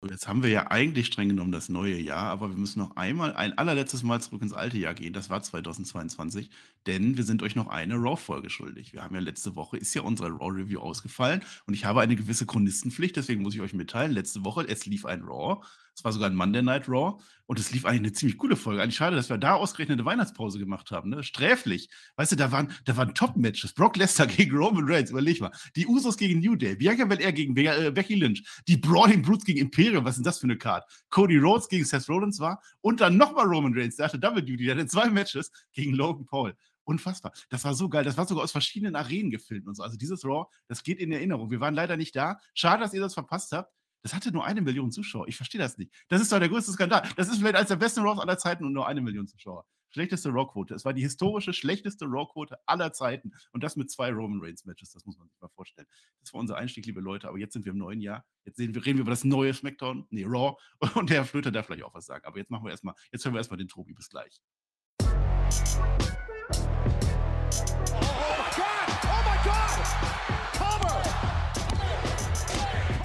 So, jetzt haben wir ja eigentlich streng genommen das neue Jahr, aber wir müssen noch einmal ein allerletztes Mal zurück ins alte Jahr gehen. Das war 2022, denn wir sind euch noch eine Raw-Folge schuldig. Wir haben ja letzte Woche, ist ja unsere Raw-Review ausgefallen und ich habe eine gewisse Chronistenpflicht, deswegen muss ich euch mitteilen, letzte Woche, es lief ein Raw es war sogar ein Monday Night Raw und es lief eigentlich eine ziemlich coole Folge. Eigentlich schade, dass wir da ausgerechnet eine Weihnachtspause gemacht haben. Ne? Sträflich. Weißt du, da waren, da waren Top-Matches. Brock Lesnar gegen Roman Reigns, überleg mal. Die Usos gegen New Day. Bianca Belair gegen Be äh, Becky Lynch. Die Brawling Brutes gegen Imperium. Was ist denn das für eine Card? Cody Rhodes gegen Seth Rollins war. Und dann nochmal Roman Reigns. Der hatte Double Duty. Der hatte zwei Matches gegen Logan Paul. Unfassbar. Das war so geil. Das war sogar aus verschiedenen Arenen gefilmt und so. Also dieses Raw, das geht in Erinnerung. Wir waren leider nicht da. Schade, dass ihr das verpasst habt. Das hatte nur eine Million Zuschauer. Ich verstehe das nicht. Das ist doch der größte Skandal. Das ist vielleicht eines der besten Raws aller Zeiten und nur eine Million Zuschauer. Schlechteste Raw-Quote. Es war die historische schlechteste Raw-Quote aller Zeiten. Und das mit zwei Roman Reigns-Matches. Das muss man sich mal vorstellen. Das war unser Einstieg, liebe Leute. Aber jetzt sind wir im neuen Jahr. Jetzt wir, reden wir über das neue SmackDown. Nee, Raw. Und der Flöter darf vielleicht auch was sagen. Aber jetzt machen wir erstmal, jetzt hören wir erstmal den Tobi. Bis gleich.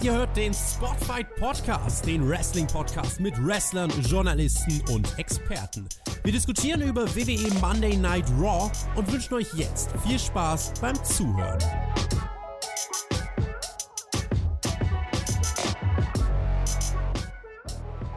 Ihr hört den Spotfight Podcast, den Wrestling Podcast mit Wrestlern, Journalisten und Experten. Wir diskutieren über WWE Monday Night Raw und wünschen euch jetzt viel Spaß beim Zuhören.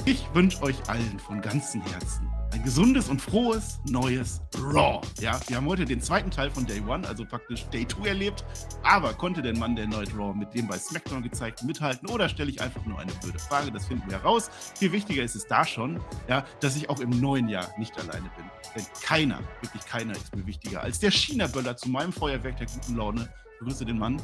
Ich wünsche euch allen von ganzem Herzen ein gesundes und frohes neues Raw. Ja, wir haben heute den zweiten Teil von Day One, also praktisch Day 2 erlebt. Aber konnte denn Mann der Night Raw mit dem bei SmackDown gezeigten mithalten oder stelle ich einfach nur eine blöde Frage? Das finden wir heraus. Viel wichtiger ist es da schon, ja, dass ich auch im neuen Jahr nicht alleine bin. Denn keiner, wirklich keiner ist mir wichtiger als der China-Böller zu meinem Feuerwerk der guten Laune. Ich begrüße den Mann,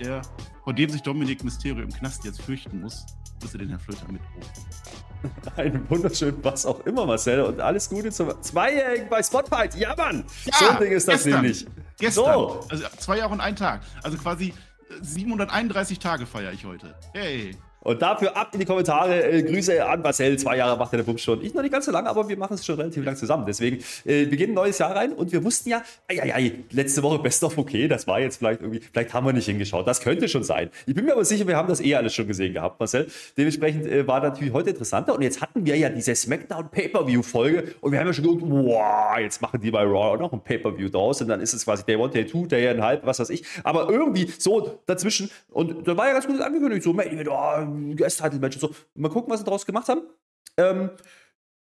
der, vor dem sich Dominik Mysterio im Knast jetzt fürchten muss. Ich begrüße den Herrn Flöter mit oben. Einen wunderschönen was auch immer, Marcel. Und alles Gute zum Zweijährigen bei Spotfight. Ja, Mann! Ja, so ein Ding ist das gestern, nämlich. Gestern. So. Also zwei Jahre und ein Tag. Also quasi 731 Tage feiere ich heute. Hey. Und dafür ab in die Kommentare. Äh, Grüße an Marcel. Zwei Jahre macht er den Bums schon. Ich noch nicht ganz so lange, aber wir machen es schon relativ lang zusammen. Deswegen, äh, wir gehen ein neues Jahr rein und wir wussten ja, ei, ei, ei, letzte Woche Best of okay, das war jetzt vielleicht irgendwie, vielleicht haben wir nicht hingeschaut. Das könnte schon sein. Ich bin mir aber sicher, wir haben das eh alles schon gesehen gehabt, Marcel. Dementsprechend äh, war natürlich heute interessanter. Und jetzt hatten wir ja diese SmackDown Pay-Per-View-Folge und wir haben ja schon gedacht, wow, jetzt machen die bei Raw auch noch ein Pay-Per-View draus und dann ist es quasi Day 1, Day 2, Day 1,5, was weiß ich. Aber irgendwie so dazwischen und da war ja ganz gut angekündigt, so, oh, Guest-Title-Match und so. Mal gucken, was sie daraus gemacht haben. Ähm,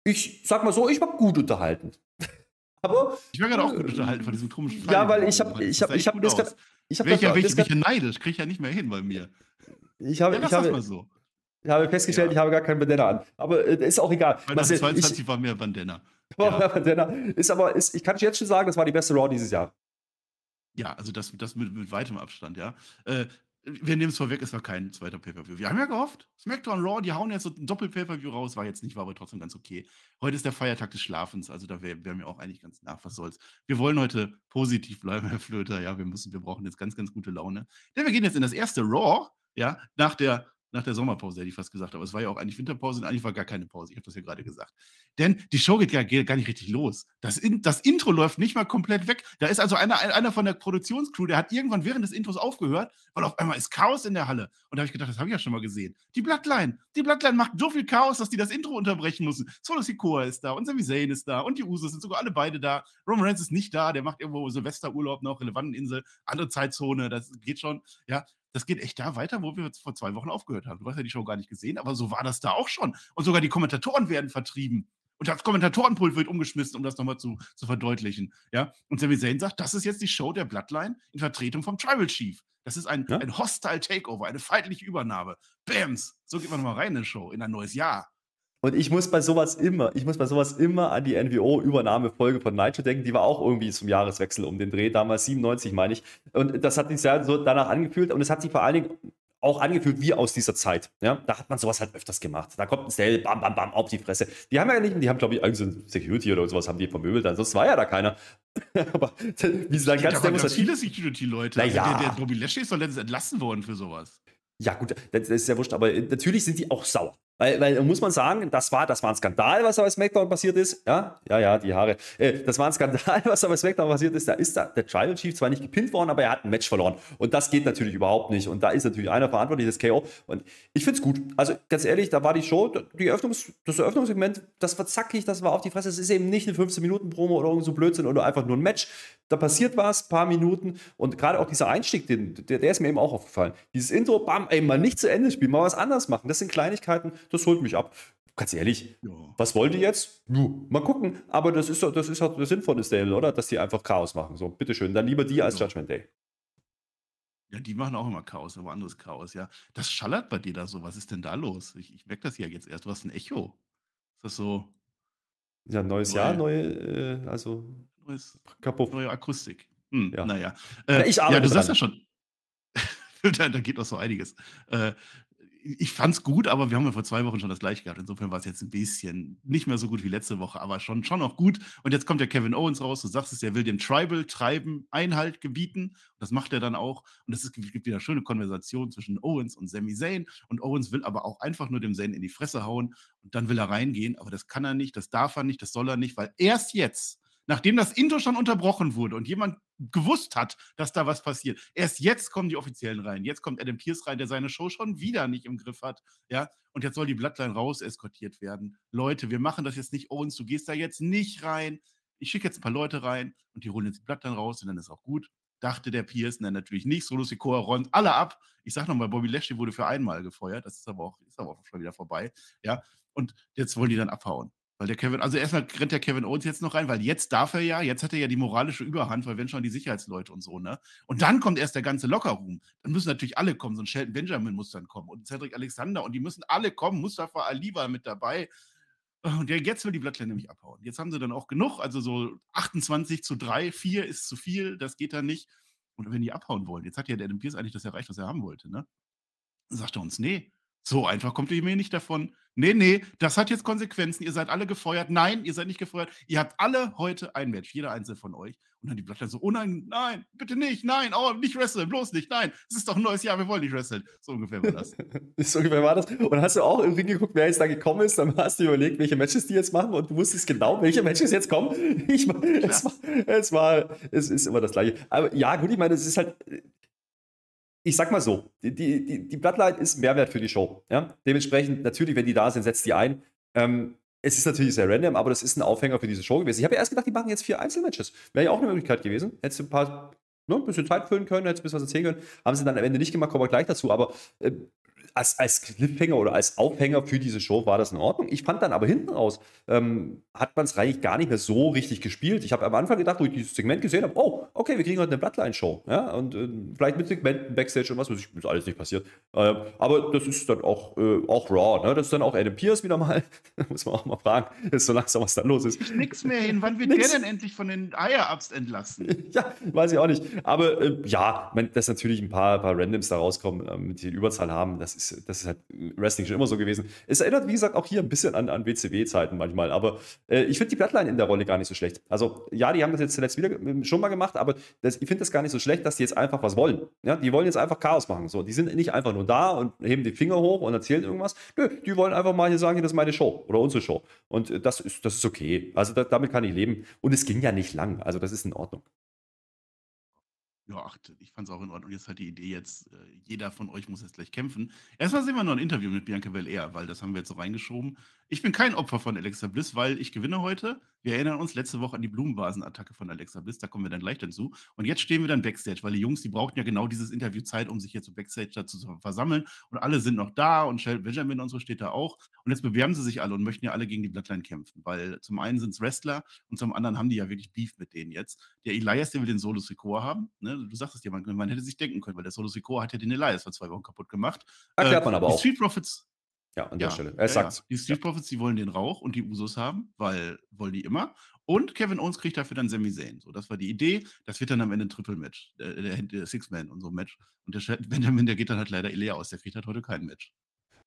ich sag mal so, ich war gut unterhalten. Aber, ich war gerade auch gut unterhalten von diesem komischen Fall. Ja, weil ich habe ich habe ich habe das grad, ich habe welcher welche, welche neidisch, kriege ich ja nicht mehr hin bei mir. Ich habe ja, ich habe so. Ich habe festgestellt, ja. ich habe gar keinen Bandana an. Aber äh, ist auch egal. 2022 war mehr Bandana. War ja. Bandana. Ist aber, ist, ich kann jetzt schon sagen, das war die beste Raw dieses Jahr. Ja, also das, das mit, mit weitem Abstand, ja. Äh, wir nehmen es vorweg, es war kein zweiter Pay-Per-View. Wir haben ja gehofft, SmackDown Raw, die hauen jetzt so ein Doppel-Pay-Per-View raus, war jetzt nicht, war aber trotzdem ganz okay. Heute ist der Feiertag des Schlafens, also da wären wär mir auch eigentlich ganz nach, was soll's. Wir wollen heute positiv bleiben, Herr Flöter, ja, wir müssen, wir brauchen jetzt ganz, ganz gute Laune. Denn wir gehen jetzt in das erste Raw, ja, nach der nach der Sommerpause, hätte ich fast gesagt. Aber es war ja auch eigentlich Winterpause und eigentlich war gar keine Pause. Ich habe das ja gerade gesagt. Denn die Show geht ja gar nicht richtig los. Das, in, das Intro läuft nicht mal komplett weg. Da ist also einer, einer von der Produktionscrew, der hat irgendwann während des Intros aufgehört, weil auf einmal ist Chaos in der Halle. Und da habe ich gedacht, das habe ich ja schon mal gesehen. Die Bloodline. Die Bloodline macht so viel Chaos, dass die das Intro unterbrechen müssen. Solo Sikoa ist da und Sami Zayn ist da und die Usos sind sogar alle beide da. Roman Reigns ist nicht da, der macht irgendwo Silvesterurlaub noch, relevanten Insel, andere Zeitzone, das geht schon. Ja, das geht echt da weiter, wo wir vor zwei Wochen aufgehört haben. Du hast ja die Show gar nicht gesehen, aber so war das da auch schon. Und sogar die Kommentatoren werden vertrieben. Und das Kommentatorenpult wird umgeschmissen, um das nochmal zu, zu verdeutlichen. Ja? Und Sami Zayn sagt, das ist jetzt die Show der Bloodline in Vertretung vom Tribal Chief. Das ist ein, ja? ein Hostile Takeover, eine feindliche Übernahme. Bams! So geht man nochmal rein in eine Show, in ein neues Jahr. Und ich muss bei sowas immer, ich muss bei sowas immer an die NWO-Übernahmefolge von Nitro denken. Die war auch irgendwie zum Jahreswechsel um den Dreh, damals 97, meine ich. Und das hat sich sehr so danach angefühlt. Und es hat sich vor allen Dingen auch angefühlt wie aus dieser Zeit. Ja, da hat man sowas halt öfters gemacht. Da kommt ein Stell, bam, bam, bam, auf die Fresse. Die haben ja nicht, die haben, glaube ich, irgendwie so Security oder sowas haben die vermöbelt. Ansonsten war ja da keiner. Aber wie sie dann ganz viele Security-Leute. Also der, der Bobby Lashley ist doch letztens entlassen worden für sowas. Ja, gut, das ist ja wurscht, aber äh, natürlich sind die auch sauer. Weil, weil muss man sagen, das war, das war ein Skandal, was da bei SmackDown passiert ist. Ja, ja, ja, die Haare. Äh, das war ein Skandal, was da bei SmackDown passiert ist. Da ist da, der Tribal Chief zwar nicht gepinnt worden, aber er hat ein Match verloren. Und das geht natürlich überhaupt nicht. Und da ist natürlich einer verantwortlich, das KO. Und ich finde es gut. Also ganz ehrlich, da war die Show, die Eröffnungs-, das Eröffnungssegment, das war zackig, das war auf die Fresse. Es ist eben nicht eine 15-Minuten-Promo oder irgend so Blödsinn oder einfach nur ein Match. Da passiert was, paar Minuten. Und gerade auch dieser Einstieg, den, der, der ist mir eben auch aufgefallen. Dieses Intro, bam, ey, mal nicht zu Ende spielen, mal was anderes machen. Das sind Kleinigkeiten, das holt mich ab ganz ehrlich, ja. was wollt ihr jetzt? Nuh, mal gucken. Aber das ist, das ist auch der Sinn von Stable, oder? Dass die einfach Chaos machen. So, bitteschön. Dann lieber die als ja. Judgment Day. Ja, die machen auch immer Chaos, aber anderes Chaos, ja. Das schallert bei dir da so. Was ist denn da los? Ich, ich merke das ja jetzt erst. Du hast ein Echo. Ist das so? Ja, neues neu, Jahr, neue, äh, also neues, kaputt. neue Akustik. Hm, ja. Naja. Äh, ich arbeite ja, du sagst ja schon. da, da, geht noch so einiges. Äh, ich fand's gut, aber wir haben ja vor zwei Wochen schon das gleiche gehabt. Insofern war es jetzt ein bisschen nicht mehr so gut wie letzte Woche, aber schon, schon auch gut. Und jetzt kommt der Kevin Owens raus. Du sagst es, er will dem Tribal Treiben Einhalt gebieten. Das macht er dann auch. Und es gibt wieder schöne Konversation zwischen Owens und Sami Zayn. Und Owens will aber auch einfach nur dem Zayn in die Fresse hauen. Und dann will er reingehen. Aber das kann er nicht, das darf er nicht, das soll er nicht, weil erst jetzt nachdem das Intro schon unterbrochen wurde und jemand gewusst hat, dass da was passiert. Erst jetzt kommen die Offiziellen rein. Jetzt kommt Adam Pierce rein, der seine Show schon wieder nicht im Griff hat. Ja, und jetzt soll die Bloodline raus eskortiert werden. Leute, wir machen das jetzt nicht Owens, du gehst da jetzt nicht rein. Ich schicke jetzt ein paar Leute rein und die holen jetzt die Bloodline raus und dann ist auch gut. Dachte der Pierce, nein, natürlich nicht. Solo Sikoa räumt alle ab. Ich sag nochmal, Bobby Lashley wurde für einmal gefeuert. Das ist aber auch, ist aber auch schon wieder vorbei. Ja, und jetzt wollen die dann abhauen. Weil der Kevin, also erstmal rennt der Kevin Owens jetzt noch rein, weil jetzt darf er ja, jetzt hat er ja die moralische Überhand, weil wenn schon die Sicherheitsleute und so, ne? Und dann kommt erst der ganze Lockerroom. Dann müssen natürlich alle kommen, so ein Shelton Benjamin muss dann kommen und Cedric Alexander und die müssen alle kommen. Mustafa Ali war mit dabei. Und der, jetzt will die Blattline nämlich abhauen. Jetzt haben sie dann auch genug, also so 28 zu 3, 4 ist zu viel, das geht dann nicht. Und wenn die abhauen wollen, jetzt hat ja der Adam Pierce eigentlich das erreicht, was er haben wollte, ne? Dann sagt er uns, nee, so einfach kommt ihr mir nicht davon. Nee, nee, das hat jetzt Konsequenzen. Ihr seid alle gefeuert. Nein, ihr seid nicht gefeuert. Ihr habt alle heute ein Match, jeder einzelne von euch. Und dann die Blattline so, oh nein, nein, bitte nicht, nein, oh, nicht wresteln, bloß nicht, nein. Es ist doch ein neues Jahr, wir wollen nicht wresteln. So ungefähr war das. so ungefähr war das. Und hast du auch im Ring geguckt, wer jetzt da gekommen ist, dann hast du überlegt, welche Matches die jetzt machen und du wusstest genau, welche Matches jetzt kommen. Ich, es, war, es war, es ist immer das Gleiche. Aber ja, gut, ich meine, es ist halt, ich sag mal so, die, die, die Bloodline ist Mehrwert für die Show. Ja? Dementsprechend, natürlich, wenn die da sind, setzt die ein. Ähm, es ist natürlich sehr random, aber das ist ein Aufhänger für diese Show gewesen. Ich habe ja erst gedacht, die machen jetzt vier Einzelmatches. Wäre ja auch eine Möglichkeit gewesen. Hättest du ein paar, ne, ein bisschen Zeit füllen können, hättest du ein bisschen was erzählen können. Haben sie dann am Ende nicht gemacht, kommen wir gleich dazu. Aber äh, als, als Cliffhanger oder als Aufhänger für diese Show war das in Ordnung. Ich fand dann aber hinten raus, ähm, hat man es eigentlich gar nicht mehr so richtig gespielt. Ich habe am Anfang gedacht, wo ich dieses Segment gesehen habe, oh, okay, wir kriegen heute eine Bloodline-Show. Ja? Und äh, vielleicht mit Segmenten, Backstage und was weiß ich, ist alles nicht passiert. Äh, aber das ist dann auch, äh, auch Raw. Ne? Das ist dann auch Adam Pierce wieder mal. muss man auch mal fragen, ist so langsam, was da los ist. Ich nix mehr hin. Wann wird nix. der denn endlich von den Eier-Ups entlassen? ja, weiß ich auch nicht. Aber äh, ja, man, dass natürlich ein paar, paar Randoms da rauskommen, ähm, die Überzahl haben, das ist, das ist halt Wrestling schon immer so gewesen. Es erinnert, wie gesagt, auch hier ein bisschen an, an WCW-Zeiten manchmal. Aber äh, ich finde die Bloodline in der Rolle gar nicht so schlecht. Also, ja, die haben das jetzt zuletzt wieder ähm, schon mal gemacht, aber das, ich finde das gar nicht so schlecht, dass die jetzt einfach was wollen. Ja, die wollen jetzt einfach Chaos machen. So, die sind nicht einfach nur da und heben die Finger hoch und erzählen irgendwas. Nö, die wollen einfach mal hier sagen, das ist meine Show oder unsere Show. Und äh, das ist, das ist okay. Also, da, damit kann ich leben. Und es ging ja nicht lang. Also, das ist in Ordnung. Ja, ach, ich fand es auch in Ordnung. Jetzt hat die Idee jetzt, äh, jeder von euch muss jetzt gleich kämpfen. Erstmal sehen wir noch ein Interview mit Bianca Belair, weil das haben wir jetzt so reingeschoben. Ich bin kein Opfer von Alexa Bliss, weil ich gewinne heute. Wir erinnern uns letzte Woche an die Blumenvasen-Attacke von Alexa Bliss, da kommen wir dann gleich dazu. Und jetzt stehen wir dann Backstage, weil die Jungs, die brauchten ja genau dieses Interview Zeit, um sich jetzt so Backstage dazu zu versammeln. Und alle sind noch da und Shell Benjamin und so steht da auch. Und jetzt bewerben sie sich alle und möchten ja alle gegen die Bloodline kämpfen, weil zum einen sind es Wrestler und zum anderen haben die ja wirklich Beef mit denen jetzt. Der Elias, der will den Solo Sikoa haben. Ne? Du sagst es dir, man, man, hätte sich denken können, weil der Solo Sikoa hat ja den Elias vor zwei Wochen kaputt gemacht. Erklärt äh, man aber die auch. Street Profits, ja, an der ja, Stelle. Er ja, sagt ja. Die Street Profits, die wollen den Rauch und die Usos haben, weil wollen die immer. Und Kevin Owens kriegt dafür dann Sami Zayn. So, das war die Idee. Das wird dann am Ende ein Triple-Match. Der, der, der Six-Man und so ein Match. Und der Benjamin, der geht dann halt leider leer aus. Der kriegt halt heute kein Match.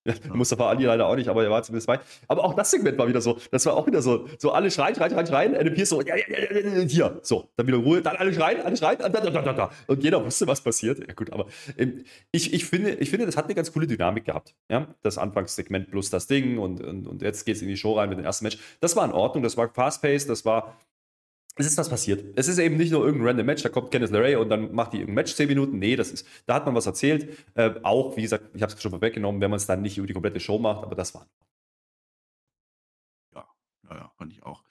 Ja, Mustafa Ali leider auch nicht, aber er war zumindest bei. Aber auch das Segment war wieder so, das war auch wieder so, so alle schreien, schreien, schreien, schreien, Adam Pierce so, ja, ja, ja, ja, hier, so, dann wieder Ruhe, dann alle schreien, alle schreien, da, da, da, da, da. und jeder wusste, was passiert. Ja gut, aber ähm, ich, ich, finde, ich finde, das hat eine ganz coole Dynamik gehabt, ja, das Anfangssegment plus das Ding und, und, und jetzt geht es in die Show rein mit dem ersten Match. Das war in Ordnung, das war fast-paced, das war es ist was passiert. Es ist eben nicht nur irgendein random Match, da kommt Kenneth LeRae und dann macht die irgendein Match 10 Minuten. Nee, das ist, da hat man was erzählt. Äh, auch, wie gesagt, ich habe es schon vorweggenommen, wenn man es dann nicht über die komplette Show macht, aber das war. Ja, ja, ja, fand ich auch.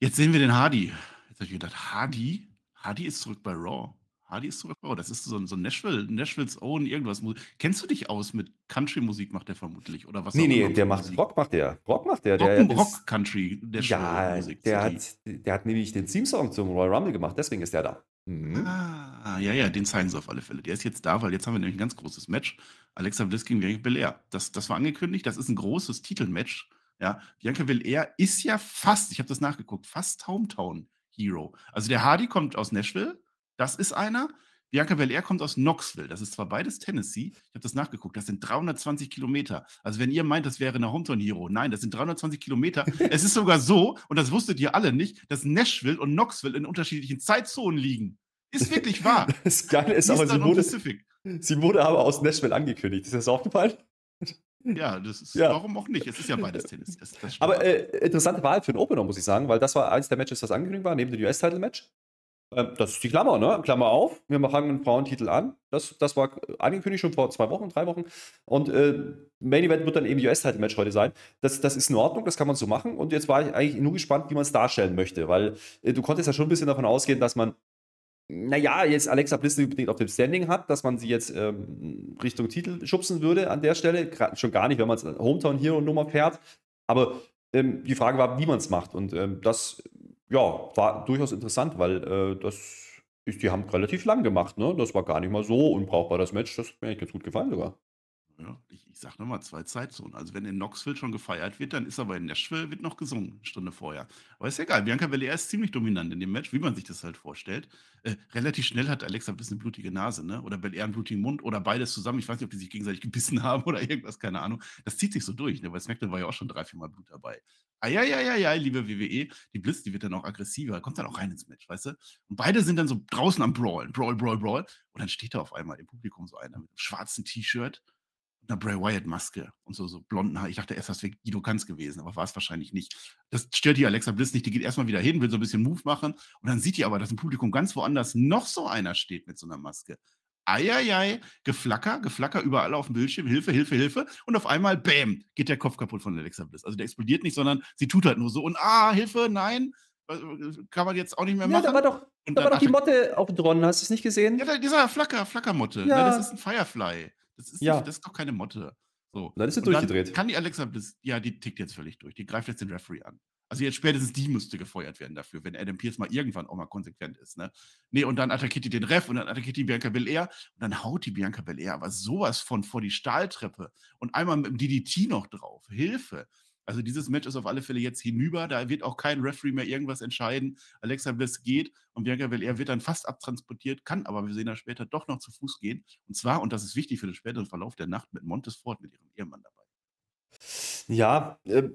Jetzt sehen wir den Hardy. Jetzt habe ich gedacht, Hardy? Hardy ist zurück bei Raw. Hardy ist zurück. Oh, das ist so ein, so ein Nashville, Nashville's Own irgendwas. Kennst du dich aus mit Country-Musik, macht der vermutlich? Oder was nee, nee, der macht Rock, macht der. Rock macht der. der Rock, Rock Country, Nashville-Musik. Ja, der hat, der hat nämlich den Theme-Song zum Royal Rumble gemacht, deswegen ist der da. Mhm. Ah, ja, ja, den zeigen sie auf alle Fälle. Der ist jetzt da, weil jetzt haben wir nämlich ein ganz großes Match. Alexa Bliss gegen Bianca Belair. Das, das war angekündigt, das ist ein großes Titelmatch. Ja, Bianca Belair ist ja fast, ich habe das nachgeguckt, fast Hometown Hero. Also der Hardy kommt aus Nashville, das ist einer. Bianca Belair kommt aus Knoxville. Das ist zwar beides Tennessee. Ich habe das nachgeguckt. Das sind 320 Kilometer. Also, wenn ihr meint, das wäre eine Hometown Hero, nein, das sind 320 Kilometer. es ist sogar so, und das wusstet ihr alle nicht, dass Nashville und Knoxville in unterschiedlichen Zeitzonen liegen. Ist wirklich wahr. das Geile ist aber, sie wurde, sie wurde aber aus Nashville angekündigt. Ist das aufgefallen? Ja, das ist, ja. warum auch nicht? Es ist ja beides Tennis. Das, das aber äh, interessante Wahl für den Opener, muss ich sagen, weil das war eins der Matches, das angekündigt war, neben dem US-Title-Match. Ähm, das ist die Klammer, ne? Klammer auf. Wir machen einen Frauentitel an. Das, das war angekündigt schon vor zwei Wochen, drei Wochen. Und äh, Main Event wird dann eben US-Title-Match heute sein. Das, das ist in Ordnung, das kann man so machen. Und jetzt war ich eigentlich nur gespannt, wie man es darstellen möchte, weil äh, du konntest ja schon ein bisschen davon ausgehen, dass man, naja, jetzt Alexa Bliss unbedingt auf dem Standing hat, dass man sie jetzt ähm, Richtung Titel schubsen würde an der Stelle. schon gar nicht, wenn man es Hometown Hero Nummer fährt. Aber ähm, die Frage war, wie man es macht. Und ähm, das ja, war durchaus interessant, weil äh, das ist, die haben relativ lang gemacht, ne? Das war gar nicht mal so unbrauchbar, das Match. Das hat mir eigentlich ganz gut gefallen sogar. Ja, ich, ich sag nochmal, zwei Zeitzonen. Also wenn in Knoxville schon gefeiert wird, dann ist aber in Nashville wird noch gesungen, eine Stunde vorher. Aber ist ja egal. Bianca Belair ist ziemlich dominant in dem Match, wie man sich das halt vorstellt. Äh, relativ schnell hat Alexa ein bisschen eine blutige Nase, ne? Oder Belair einen blutigen Mund oder beides zusammen. Ich weiß nicht, ob die sich gegenseitig gebissen haben oder irgendwas, keine Ahnung. Das zieht sich so durch, ne? Weil SmackDown war ja auch schon drei, vier Mal Blut dabei. Eieieiei, liebe WWE, die Bliss, die wird dann auch aggressiver, kommt dann auch rein ins Match, weißt du? Und beide sind dann so draußen am Brawlen, Brawl, Brawl, Brawl. Und dann steht da auf einmal im Publikum so einer mit einem schwarzen T-Shirt einer Bray Wyatt-Maske und so, so blonden Haar. Ich dachte erst, das wäre Guido Kanz gewesen, aber war es wahrscheinlich nicht. Das stört die Alexa Bliss nicht. Die geht erstmal wieder hin, will so ein bisschen Move machen und dann sieht die aber, dass im Publikum ganz woanders noch so einer steht mit so einer Maske. Eieiei, Geflacker, Geflacker überall auf dem Bildschirm, Hilfe, Hilfe, Hilfe. Und auf einmal, bäm, geht der Kopf kaputt von Alexa Bliss. Also der explodiert nicht, sondern sie tut halt nur so und ah, Hilfe, nein, kann man jetzt auch nicht mehr machen. Ja, da war doch, da war doch die Motte auf dran, hast du es nicht gesehen? Ja, dieser Flacker, Flackermotte. Ne, ja. das ist ein Firefly. Das ist, ja. nicht, das ist doch keine Motte. So. Dann ist sie durchgedreht. Kann die Alexa Bliss, ja, die tickt jetzt völlig durch. Die greift jetzt den Referee an. Also jetzt spätestens die müsste gefeuert werden dafür, wenn Adam Pierce mal irgendwann auch mal konsequent ist. Ne? Nee, und dann attackiert die den Ref und dann attackiert die Bianca Belair und dann haut die Bianca Belair aber sowas von vor die Stahltreppe und einmal mit dem DDT noch drauf. Hilfe. Also dieses Match ist auf alle Fälle jetzt hinüber. Da wird auch kein Referee mehr irgendwas entscheiden. Alexa Bliss geht und Bianca Belair wird dann fast abtransportiert, kann aber, wir sehen das später, doch noch zu Fuß gehen. Und zwar, und das ist wichtig für den späteren Verlauf der Nacht, mit Montes Ford, mit ihrem Ehemann dabei. Ja, äh,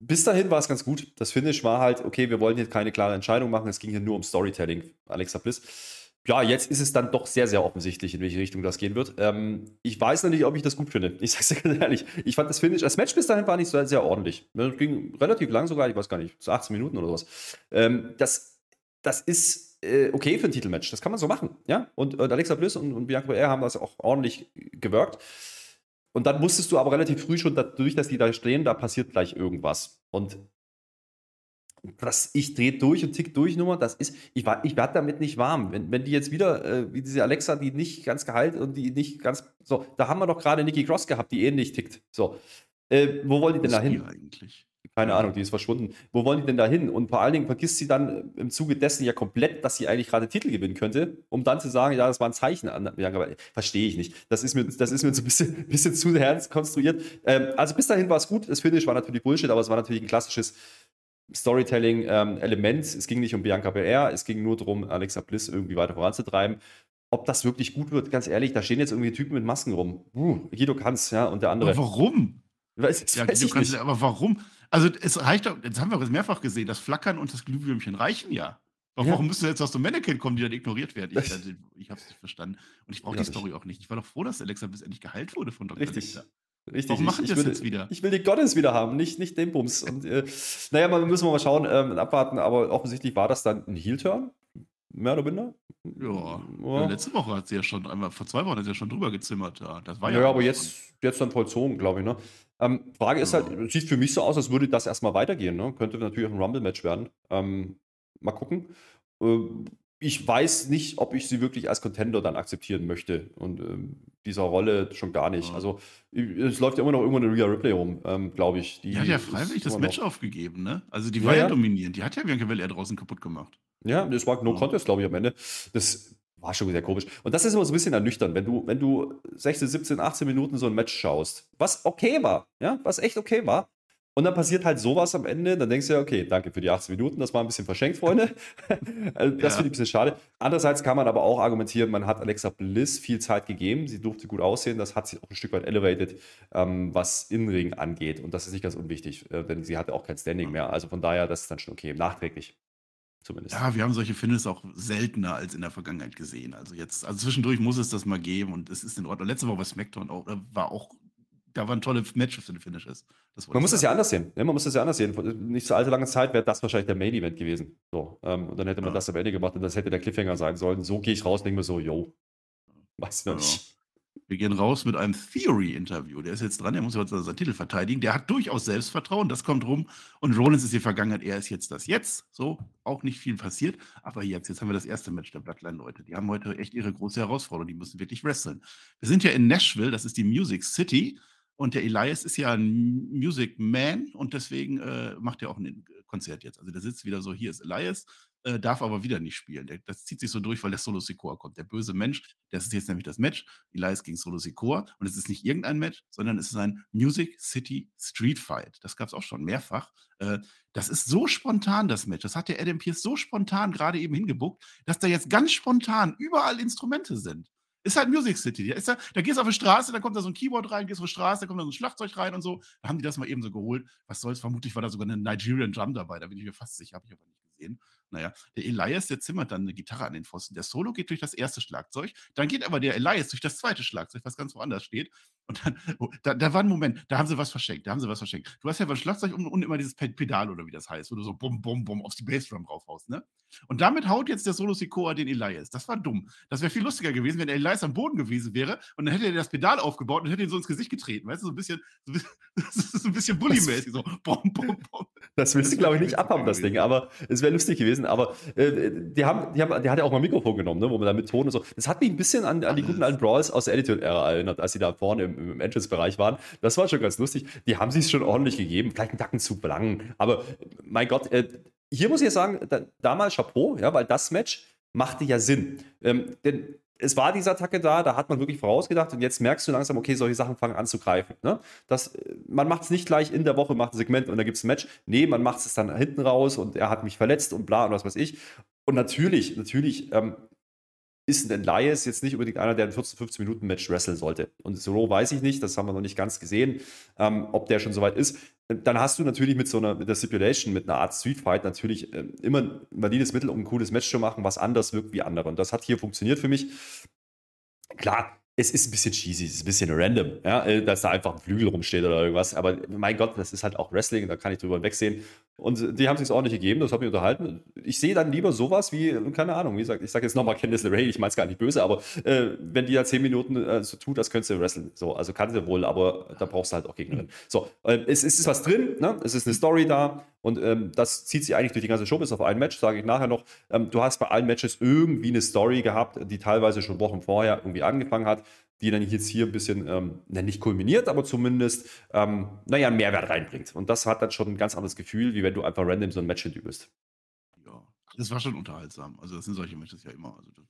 bis dahin war es ganz gut. Das Finish war halt, okay, wir wollen hier keine klare Entscheidung machen. Es ging hier nur um Storytelling, Alexa Bliss. Ja, jetzt ist es dann doch sehr, sehr offensichtlich, in welche Richtung das gehen wird. Ähm, ich weiß noch nicht, ob ich das gut finde. Ich sag's dir ganz ehrlich. Ich fand das Finish, das Match bis dahin war nicht so sehr ordentlich. Das ging relativ lang sogar, ich weiß gar nicht, so 18 Minuten oder sowas. Ähm, das, das ist äh, okay für ein Titelmatch. Das kann man so machen. Ja? Und, und Alexa Bliss und, und Bianca Belair haben das auch ordentlich gewirkt. Und dann wusstest du aber relativ früh schon, dadurch, dass die da stehen, da passiert gleich irgendwas. Und das ich drehe durch und tick durch Nummer, das ist, ich, ich werde damit nicht warm. Wenn, wenn die jetzt wieder, äh, wie diese Alexa, die nicht ganz geheilt und die nicht ganz, so, da haben wir doch gerade Nikki Cross gehabt, die ähnlich tickt. So, äh, wo wollen die denn da hin? eigentlich? Keine Ahnung, die ist verschwunden. Wo wollen die denn da hin? Und vor allen Dingen vergisst sie dann im Zuge dessen ja komplett, dass sie eigentlich gerade Titel gewinnen könnte, um dann zu sagen, ja, das war ein Zeichen an. Ja, aber verstehe ich nicht. Das ist mir, das ist mir so ein bisschen, bisschen zu ernst konstruiert. Ähm, also bis dahin war es gut. Das Finish war natürlich Bullshit, aber es war natürlich ein klassisches Storytelling-Element. Ähm, es ging nicht um Bianca Belair, es ging nur darum, Alexa Bliss irgendwie weiter voranzutreiben. ob das wirklich gut wird, ganz ehrlich, da stehen jetzt irgendwie Typen mit Masken rum. Uh, Guido kann's, ja, und der andere. Aber warum? Weiß, das Ja, weiß kannst, nicht. aber warum? Also es reicht doch, jetzt haben wir es mehrfach gesehen, das Flackern und das Glühwürmchen reichen ja. Aber Ja. warum müssen jetzt aus dem Mannequin kommen, die dann ignoriert werden? Ich, also, ich habe es nicht verstanden. Und ich brauche Ja, die Story auch nicht. Ich war doch froh, dass Alexa bis endlich geheilt wurde von Dr. Richtig. Alexa. Richtig. Warum ich, machen ich das will, jetzt wieder? Ich will die Gottes wieder haben, nicht, nicht den Bums. Und, äh, naja, mal müssen wir mal schauen, ähm, abwarten, aber offensichtlich war das dann ein Heel-Turn. Mehr oder minder? Ja. Ja. Letzte Woche hat sie ja schon einmal, vor zwei Wochen hat sie ja schon drüber gezimmert. Ja, das war Ja, ja. aber jetzt, jetzt dann vollzogen, glaube ich. Ne? Ähm, Frage ist Ja. halt, sieht für mich so aus, als würde das erstmal weitergehen. Ne? Könnte natürlich auch ein Rumble-Match werden. Ähm, mal gucken. Ähm, ich weiß nicht, ob ich sie wirklich als Contender dann akzeptieren möchte. Und ähm, dieser Rolle schon gar nicht. Ja. Also, es läuft ja immer noch irgendwo eine Rhea Ripley rum, ähm, glaube ich. Die hat ja freiwillig das Match noch- aufgegeben, ne? Also die Ja, war ja, ja. dominierend. Die hat ja Bianca Belair draußen kaputt gemacht. Ja, das war No. Contest, glaube ich, am Ende. Das war schon sehr komisch. Und das ist immer so ein bisschen ernüchternd, wenn du, wenn du 16, 17, 18 Minuten so ein Match schaust, was okay war, ja, was echt okay war. Und dann passiert halt sowas am Ende, dann denkst du ja, okay, danke für die 18 Minuten, das war ein bisschen verschenkt, Freunde. Also das Ja. finde ich ein bisschen schade. Andererseits kann man aber auch argumentieren, man hat Alexa Bliss viel Zeit gegeben, sie durfte gut aussehen, das hat sie auch ein Stück weit elevated, ähm, was In-Ring angeht. Und das ist nicht ganz unwichtig, äh, denn sie hatte auch kein Standing mehr. Also von daher, das ist dann schon okay, nachträglich zumindest. Ja, wir haben solche Finishes auch seltener als in der Vergangenheit gesehen. Also jetzt, also zwischendurch muss es das mal geben und es ist in Ordnung. Letzte Woche bei SmackDown auch, da war auch, da waren tolle Matches für die Finishes. Das Man muss es ja sagen. anders sehen. Ja, man muss es ja anders sehen. Nicht so allzu lange Zeit wäre das wahrscheinlich der Main Event gewesen. So, ähm, und dann hätte man Ja. das am Ende gemacht und das hätte der Cliffhanger sein sollen. So gehe ich raus und denke mir so, yo, weiß ich noch Ja. nicht. Wir gehen raus mit einem Theory-Interview. Der ist jetzt dran, der muss jetzt seinen Titel verteidigen. Der hat durchaus Selbstvertrauen, das kommt rum. Und Rollins ist die Vergangenheit, er ist jetzt das Jetzt. So, auch nicht viel passiert. Aber jetzt, jetzt haben wir das erste Match der Bloodline-Leute. Die haben heute echt ihre große Herausforderung. Die müssen wirklich wresteln. Wir sind ja in Nashville, das ist die Music City. Und der Elias ist ja ein Music Man und deswegen äh, macht er auch ein Konzert jetzt. Also der sitzt wieder so, hier ist Elias, äh, darf aber wieder nicht spielen. Der, das zieht sich so durch, weil der Solo Sikoa kommt. Der böse Mensch, das ist jetzt nämlich das Match. Elias gegen Solo Sikoa. Und es ist nicht irgendein Match, sondern es ist ein Music City Street Fight. Das gab es auch schon mehrfach. Äh, das ist so spontan, das Match. Das hat der Adam Pierce so spontan gerade eben hingebuckt, dass da jetzt ganz spontan überall Instrumente sind. Ist halt Music City. Ist da, da gehst du auf die Straße, da kommt da so ein Keyboard rein, gehst auf die Straße, da kommt da so ein Schlagzeug rein und so. Da haben die das mal eben so geholt. Was soll's? Vermutlich war da sogar eine Nigerian Drum dabei. Da bin ich mir fast sicher, habe ich aber nicht gesehen. Naja, der Elias, der zimmert dann eine Gitarre an den Pfosten. Der Solo geht durch das erste Schlagzeug, dann geht aber der Elias durch das zweite Schlagzeug, was ganz woanders steht. Und dann, oh, da, da war ein Moment, da haben sie was verschenkt, da haben sie was verschenkt. Du hast ja beim Schlagzeug unten unten immer dieses Pe- Pedal oder wie das heißt, wo du so bum, bum, bum auf die Bassdrum raufhaust, ne? Und damit haut jetzt der Solo Sikoa den Elias. Das war dumm. Das wäre viel lustiger gewesen, wenn der Elias am Boden gewesen wäre und dann hätte er das Pedal aufgebaut und hätte ihn so ins Gesicht getreten. Weißt du, so ein bisschen, so ein bisschen, das ist so ein bisschen Bully-mäßig, so bum, bum, bum. Das willst du, glaube ich, nicht abhaben, das. Ding. Aber es wäre lustig gewesen. Aber äh, die haben, die haben, der hat ja auch mal ein Mikrofon genommen, ne, wo man da mit Ton und so. Das hat mich ein bisschen an, an die guten alten Brawls aus der Attitude-Ära erinnert, als sie da vorne im, im Entrance-Bereich waren. Das war schon ganz lustig. Die haben sich schon ordentlich gegeben. Vielleicht einen Tacken zu lang. Aber mein Gott, äh, hier muss ich jetzt sagen, da, damals Chapeau, ja, weil das Match machte ja Sinn. Ähm, denn es war diese Attacke da, da hat man wirklich vorausgedacht und jetzt merkst du langsam, okay, solche Sachen fangen an zu greifen. Ne? Das, äh, man macht es nicht gleich in der Woche, macht ein Segment und da gibt es ein Match. Nee, man macht es dann hinten raus und er hat mich verletzt und bla und was weiß ich. Und natürlich, natürlich ähm, ist ein Elias jetzt nicht unbedingt einer, der ein 14, 15 Minuten Match wresteln sollte. Und so weiß ich nicht, das haben wir noch nicht ganz gesehen, ähm, ob der schon soweit ist. Dann hast du natürlich mit so einer mit der Stipulation, mit einer Art Street Fight natürlich ähm, immer ein valides Mittel, um ein cooles Match zu machen, was anders wirkt wie andere. Und das hat hier funktioniert für mich. Klar, es ist ein bisschen cheesy, es ist ein bisschen random, ja, äh, dass da einfach ein Flügel rumsteht oder irgendwas. Aber mein Gott, das ist halt auch Wrestling, da kann ich drüber wegsehen. Und die haben sich ordentlich gegeben, das hat mich unterhalten. Ich sehe dann lieber sowas wie, keine Ahnung, wie gesagt, ich sage jetzt nochmal Candice LeRae, ich meine es gar nicht böse, aber äh, wenn die da 10 Minuten äh, so tut, das könntest du wrestlen. So, also kann sie wohl, aber da brauchst du halt auch Gegnerin. So, äh, es, es ist was drin, ne? es ist eine Story da und ähm, das zieht sich eigentlich durch die ganze Show bis auf ein Match, sage ich nachher noch. Ähm, du hast bei allen Matches irgendwie eine Story gehabt, die teilweise schon Wochen vorher irgendwie angefangen hat, die dann jetzt hier ein bisschen, ähm, nicht kulminiert, aber zumindest, ähm, naja, einen Mehrwert reinbringt. Und das hat dann schon ein ganz anderes Gefühl, wie wenn du einfach random so ein Match hinüberst. Ja, das war schon unterhaltsam. Also das sind solche Matches ja immer. Also das,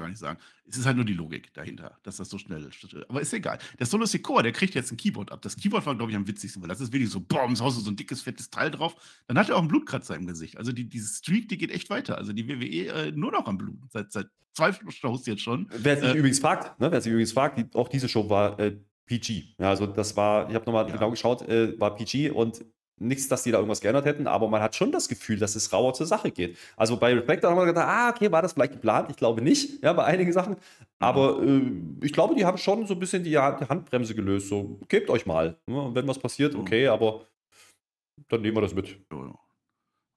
gar nicht sagen. Es ist halt nur die Logik dahinter, dass das so schnell. Aber ist egal. Der Solo Secor, der kriegt jetzt ein Keyboard ab. Das Keyboard war, glaube ich, am witzigsten, weil das ist wirklich so, boom, haust du so ein dickes, fettes Teil drauf. Dann hat er auch einen Blutkratzer im Gesicht. Also die, diese Streak, die geht echt weiter. Also die WWE äh, nur noch am Bluten. Seit, seit zwei Shows jetzt schon. Wer sich äh, übrigens fragt, ne, wer sich übrigens fragt, die, auch diese Show war äh, PG. Ja, also das war, ich habe nochmal ja. genau geschaut, äh, war PG und nichts, dass die da irgendwas geändert hätten, aber man hat schon das Gefühl, dass es rauer zur Sache geht. Also bei Reflector haben wir gedacht, ah, okay, war das vielleicht geplant? Ich glaube nicht, ja, bei einigen Sachen. Aber äh, ich glaube, die haben schon so ein bisschen die Handbremse gelöst. So, gebt euch mal. Ja, wenn was passiert, okay, aber dann nehmen wir das mit.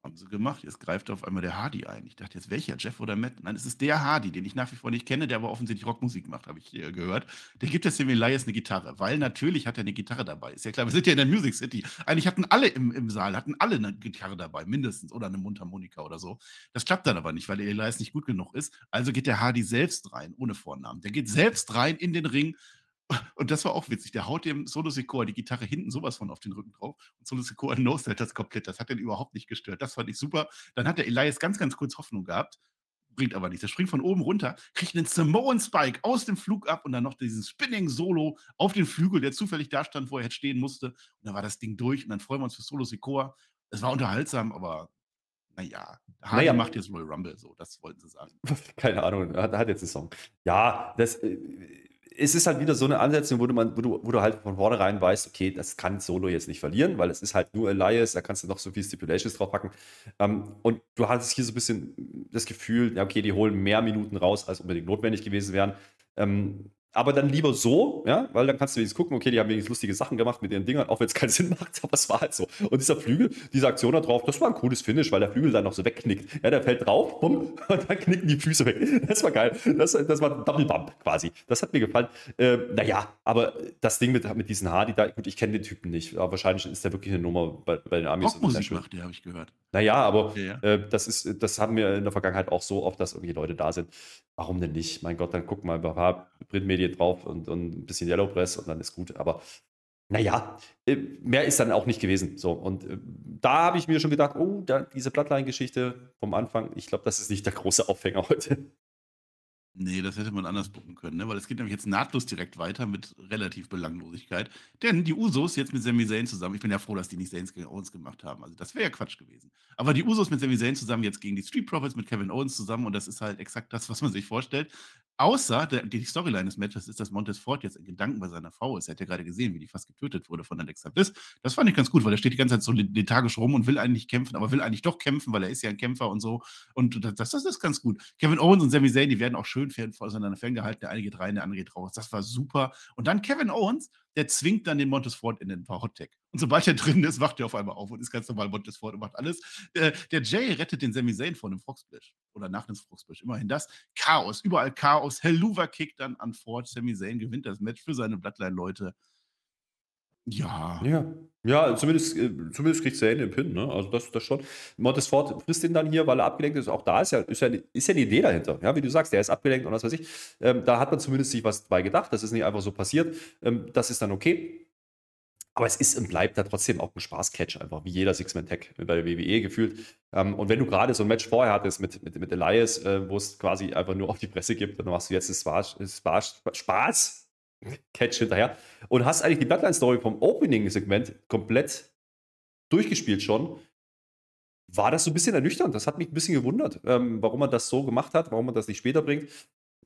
Haben sie gemacht. Jetzt greift auf einmal der Hardy ein. Ich dachte jetzt, welcher? Jeff oder Matt? Nein, es ist der Hardy, den ich nach wie vor nicht kenne, der aber offensichtlich Rockmusik macht, habe ich hier gehört. Der gibt jetzt dem Elias eine Gitarre, weil natürlich hat er eine Gitarre dabei. Ist ja klar, wir sind ja in der Music City. Eigentlich hatten alle im, im Saal, hatten alle eine Gitarre dabei, mindestens, oder eine Mundharmonika oder so. Das klappt dann aber nicht, weil der Elias nicht gut genug ist. Also geht der Hardy selbst rein, ohne Vornamen. Der geht selbst rein in den Ring und das war auch witzig. Der haut dem Solo Secor die Gitarre hinten sowas von auf den Rücken drauf. Und Solo Secor no das komplett. Das hat den überhaupt nicht gestört. Das fand ich super. Dann hat der Elias ganz, ganz kurz Hoffnung gehabt. Bringt aber nichts. Er springt von oben runter, kriegt einen Samoan Spike aus dem Flug ab und dann noch diesen Spinning Solo auf den Flügel, der zufällig da stand, wo er jetzt stehen musste. Und dann war das Ding durch und dann freuen wir uns für Solo Secor. Es war unterhaltsam, aber naja, Hardy naja. macht jetzt Royal Rumble, so, das wollten sie sagen. Keine Ahnung, hat, hat jetzt einen Song. Ja, das, äh, es ist halt wieder so eine Ansetzung, wo du, man, wo, du, wo du halt von vornherein weißt, okay, das kann Solo jetzt nicht verlieren, weil es ist halt nur Elias, da kannst du noch so viel Stipulations draufpacken. Ähm, und du hattest hier so ein bisschen das Gefühl, ja, okay, die holen mehr Minuten raus, als unbedingt notwendig gewesen wären. Ähm, aber dann lieber so, ja, weil dann kannst du wenigstens gucken, okay, die haben wenigstens lustige Sachen gemacht mit ihren Dingern, auch wenn es keinen Sinn macht, aber es war halt so. Und dieser Flügel, diese Aktion da drauf, das war ein cooles Finish, weil der Flügel dann noch so wegknickt. Ja, der fällt drauf, bumm, und dann knicken die Füße weg. Das war geil. Das, das war ein Double Bump quasi. Das hat mir gefallen. Äh, naja, aber das Ding mit, mit diesen Hardy da, gut, ich kenne den Typen nicht, aber wahrscheinlich ist der wirklich eine Nummer bei, bei den Amis. Rockmusik macht der, habe ich gehört. Naja, aber ja, ja. Äh, das, ist, das haben wir in der Vergangenheit auch so oft, dass irgendwie Leute da sind. Warum denn nicht? Mein Gott, dann guck mal ein paar Printmedien drauf und, und ein bisschen Yellow Press und dann ist gut. Aber naja, äh, mehr ist dann auch nicht gewesen. So, und äh, da habe ich mir schon gedacht, oh, da, diese Bloodline-Geschichte vom Anfang, ich glaube, das ist nicht der große Aufhänger heute. Nee, das hätte man anders gucken können, ne? weil es geht nämlich jetzt nahtlos direkt weiter mit relativ Belanglosigkeit. Denn die Usos jetzt mit Sami Zayn zusammen, ich bin ja froh, dass die nicht Zayn gegen Owens gemacht haben. Also das wäre ja Quatsch gewesen. Aber die Usos mit Sami Zayn zusammen jetzt gegen die Street Profits mit Kevin Owens zusammen und das ist halt exakt das, was man sich vorstellt. Außer der, die Storyline des Matches ist, dass Montez Ford jetzt in Gedanken bei seiner Frau ist. Er hat ja gerade gesehen, wie die fast getötet wurde von Alexa Bliss. Das fand ich ganz gut, weil er steht die ganze Zeit so lethargisch rum und will eigentlich kämpfen, aber will eigentlich doch kämpfen, weil er ist ja ein Kämpfer und so. Und das, das ist ganz gut. Kevin Owens und Sami Zayn, die werden auch schön voneinander ferngehalten. Der eine geht rein, der andere geht raus. Das war super. Und dann Kevin Owens, der zwingt dann den Montesfort in den Hot Tag. Und sobald er drin ist, wacht er auf einmal auf und ist ganz normal Montesfort und macht alles. Der, der Jay rettet den Sami Zayn vor einem Frogsplash. Oder nach einem Frogsplash. Immerhin das. Chaos. Überall Chaos. Helluva kickt dann an Ford. Sami Zayn gewinnt das Match für seine Bloodline-Leute. Ja. Ja. Ja, zumindest, äh, zumindest kriegt Zane den Pin, ne? Also das, das schon. Montesfort frisst ihn dann hier, weil er abgelenkt ist. Auch da ist ja, ist ja, ist ja eine Idee dahinter. Ja, wie du sagst, der ist abgelenkt und was weiß ich. Ähm, da hat man zumindest sich was dabei gedacht. Das ist nicht einfach so passiert. Ähm, das ist dann okay. Aber es ist und bleibt da trotzdem auch ein Spaß-Catch, einfach wie jeder Six-Man-Tag bei der WWE gefühlt. Ähm, und wenn du gerade so ein Match vorher hattest mit, mit, mit Elias, äh, wo es quasi einfach nur auf die Presse gibt, dann machst du jetzt das Spaß, Spaß, Spaß Catch hinterher und hast eigentlich die Bloodline-Story vom Opening-Segment komplett durchgespielt schon. War das so ein bisschen ernüchternd? Das hat mich ein bisschen gewundert, ähm, warum man das so gemacht hat, warum man das nicht später bringt.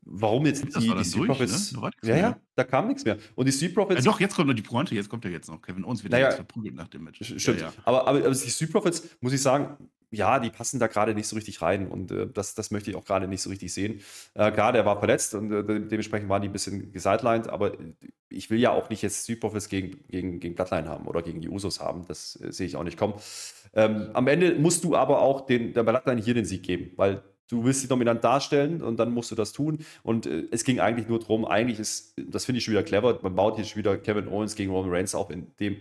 Warum jetzt das die, die Street Profits? Ne? Ja, ja, da kam nichts mehr. Und die Street Profits. Ja, doch, jetzt kommt noch die Pointe, jetzt kommt ja jetzt noch. Kevin Owens wird naja, jetzt verprügelt nach dem Match. Stimmt. Ja, ja. Aber, aber, aber die Street Profits, muss ich sagen, ja, die passen da gerade nicht so richtig rein und äh, das, das möchte ich auch gerade nicht so richtig sehen. Äh, klar, der war verletzt und äh, dementsprechend waren die ein bisschen gesidelined, aber ich will ja auch nicht jetzt Street Profits gegen, gegen, gegen Bloodline haben oder gegen die Usos haben. Das äh, sehe ich auch nicht kommen. Ähm, am Ende musst du aber auch den, der Bloodline hier den Sieg geben, weil du willst sie dominant darstellen und dann musst du das tun. Und äh, es ging eigentlich nur darum, eigentlich ist, das finde ich schon wieder clever, man baut hier schon wieder Kevin Owens gegen Roman Reigns auf, indem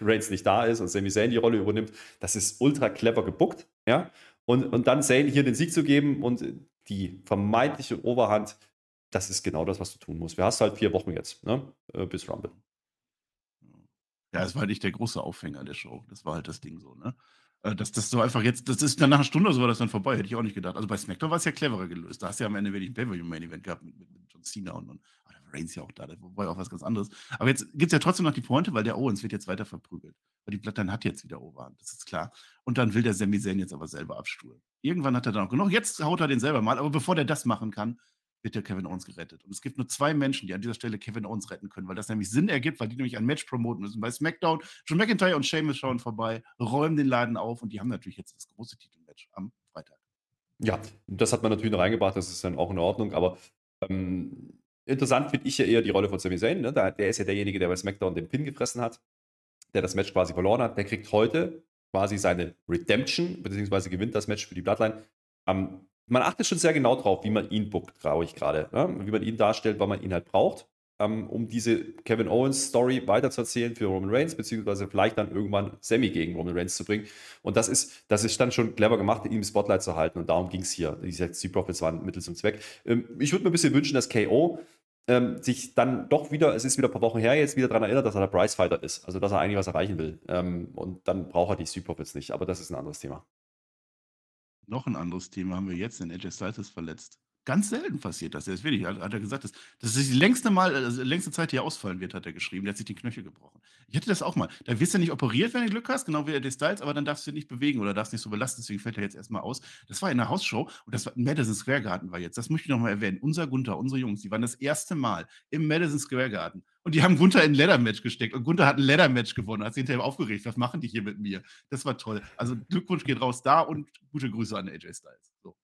Reigns nicht da ist und Sami Zayn die Rolle übernimmt. Das ist ultra clever gebuckt, ja. Und, und dann Zayn hier den Sieg zu geben und die vermeintliche Oberhand, das ist genau das, was du tun musst. Wir hast halt vier Wochen jetzt, ne, äh, bis Rumble. Ja, es war halt nicht der große Aufhänger der Show. Das war halt das Ding so, ne? Äh, dass das so einfach jetzt das ist dann nach 'ner Stunde so war das dann vorbei, hätte ich auch nicht gedacht. Also, bei SmackDown war's ja cleverer gelöst. Da hast du ja am Ende wirklich 'n Pay-per-view-Main-Event gehabt mit mit John Cena und und ah, da war Reigns ja auch da, das war ja auch was ganz anderes. Aber jetzt gibt's ja trotzdem noch die Pointe, weil der Owens wird jetzt weiter verprügelt. Weil die Bloodline hat jetzt wieder Oberhand, das ist klar. Und dann will der Sami Zayn jetzt aber selber abstuhlen. Irgendwann hat er dann auch genug. Jetzt haut er den selber mal, aber bevor der das machen kann, wird der Kevin Owens gerettet. Und es gibt nur zwei Menschen, die an dieser Stelle Kevin Owens retten können, weil das nämlich Sinn ergibt, weil die nämlich ein Match promoten müssen. Bei SmackDown, John McIntyre und Sheamus schauen vorbei, räumen den Laden auf und die haben natürlich jetzt das große Titelmatch am Freitag. Ja, das hat man natürlich noch reingebracht, das ist dann auch in Ordnung, aber ähm, interessant finde ich ja eher die Rolle von Sami Zayn. Ne? Der, der ist ja derjenige, der bei SmackDown den Pin gefressen hat, der das Match quasi verloren hat. Der kriegt heute quasi seine Redemption, beziehungsweise gewinnt das Match für die Bloodline am man achtet schon sehr genau drauf, wie man ihn bookt, traue ich gerade. Ne? Wie man ihn darstellt, weil man ihn halt braucht, ähm, um diese Kevin Owens Story weiterzuerzählen für Roman Reigns, beziehungsweise vielleicht dann irgendwann Sammy gegen Roman Reigns zu bringen. Und das ist, das ist dann schon clever gemacht, ihn im Spotlight zu halten. Und darum ging es hier. Die Street Profits waren Mittel zum Zweck. Ähm, ich würde mir ein bisschen wünschen, dass KO ähm, sich dann doch wieder, es ist wieder ein paar Wochen her, jetzt wieder daran erinnert, dass er der Price Fighter ist. Also, dass er eigentlich was erreichen will. Ähm, und dann braucht er die Street Profits nicht. Aber das ist ein anderes Thema. Noch ein anderes Thema haben wir jetzt, AJ Styles ist verletzt. Ganz selten passiert das. Er ist wirklich, hat, er gesagt, dass, das ist die längste Mal, also längste Zeit, die er ausfallen wird, hat er geschrieben. Der hat sich den Knöchel gebrochen. Ich hatte das auch mal. Da wirst du nicht operiert, wenn du Glück hast, genau wie AJ Styles, aber dann darfst du nicht bewegen oder darfst nicht so belasten. Deswegen fällt er jetzt erstmal aus. Das war in der Hausshow und das war Madison Square Garden war jetzt. Das möchte ich nochmal erwähnen. Unser Gunther, unsere Jungs, die waren das erste Mal im Madison Square Garden und die haben Gunther in ein Leather-Match gesteckt und Gunther hat ein Leather-Match gewonnen. Hat sich hinterher aufgeregt. Was machen die hier mit mir? Das war toll. Also Glückwunsch geht raus da und gute Grüße an AJ Styles. So.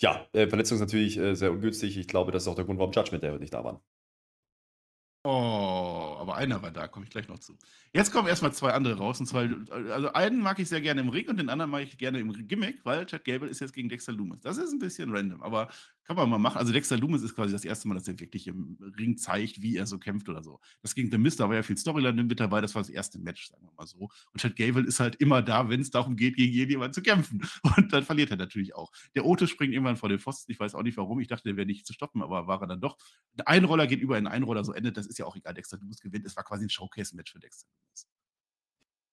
Ja, äh, Verletzung ist natürlich äh, sehr ungünstig. Ich glaube, das ist auch der Grund, warum Judgment Day nicht da waren. Oh, aber einer war da, komme ich gleich noch zu. Jetzt kommen erstmal zwei andere raus. Und zwar, also einen mag ich sehr gerne im Ring und den anderen mag ich gerne im Gimmick, weil Chad Gable ist jetzt gegen Dexter Loomis. Das ist ein bisschen random, aber kann man mal machen. Also Dexter Loomis ist quasi das erste Mal, dass er wirklich im Ring zeigt, wie er so kämpft oder so. Das gegen The Mist, da war ja viel Storyline mit dabei, das war das erste Match, sagen wir mal so. Und Chad Gable ist halt immer da, wenn es darum geht, gegen jemanden zu kämpfen. Und dann verliert er natürlich auch. Der Otis springt irgendwann vor den Pfosten, ich weiß auch nicht warum, ich dachte, der wäre nicht zu stoppen, aber war er dann doch. Der Einroller geht über in einen Einroller, so endet, das ist ja auch egal, Dexter Loomis gewinnt. Es war quasi ein Showcase-Match für Dexter Loomis.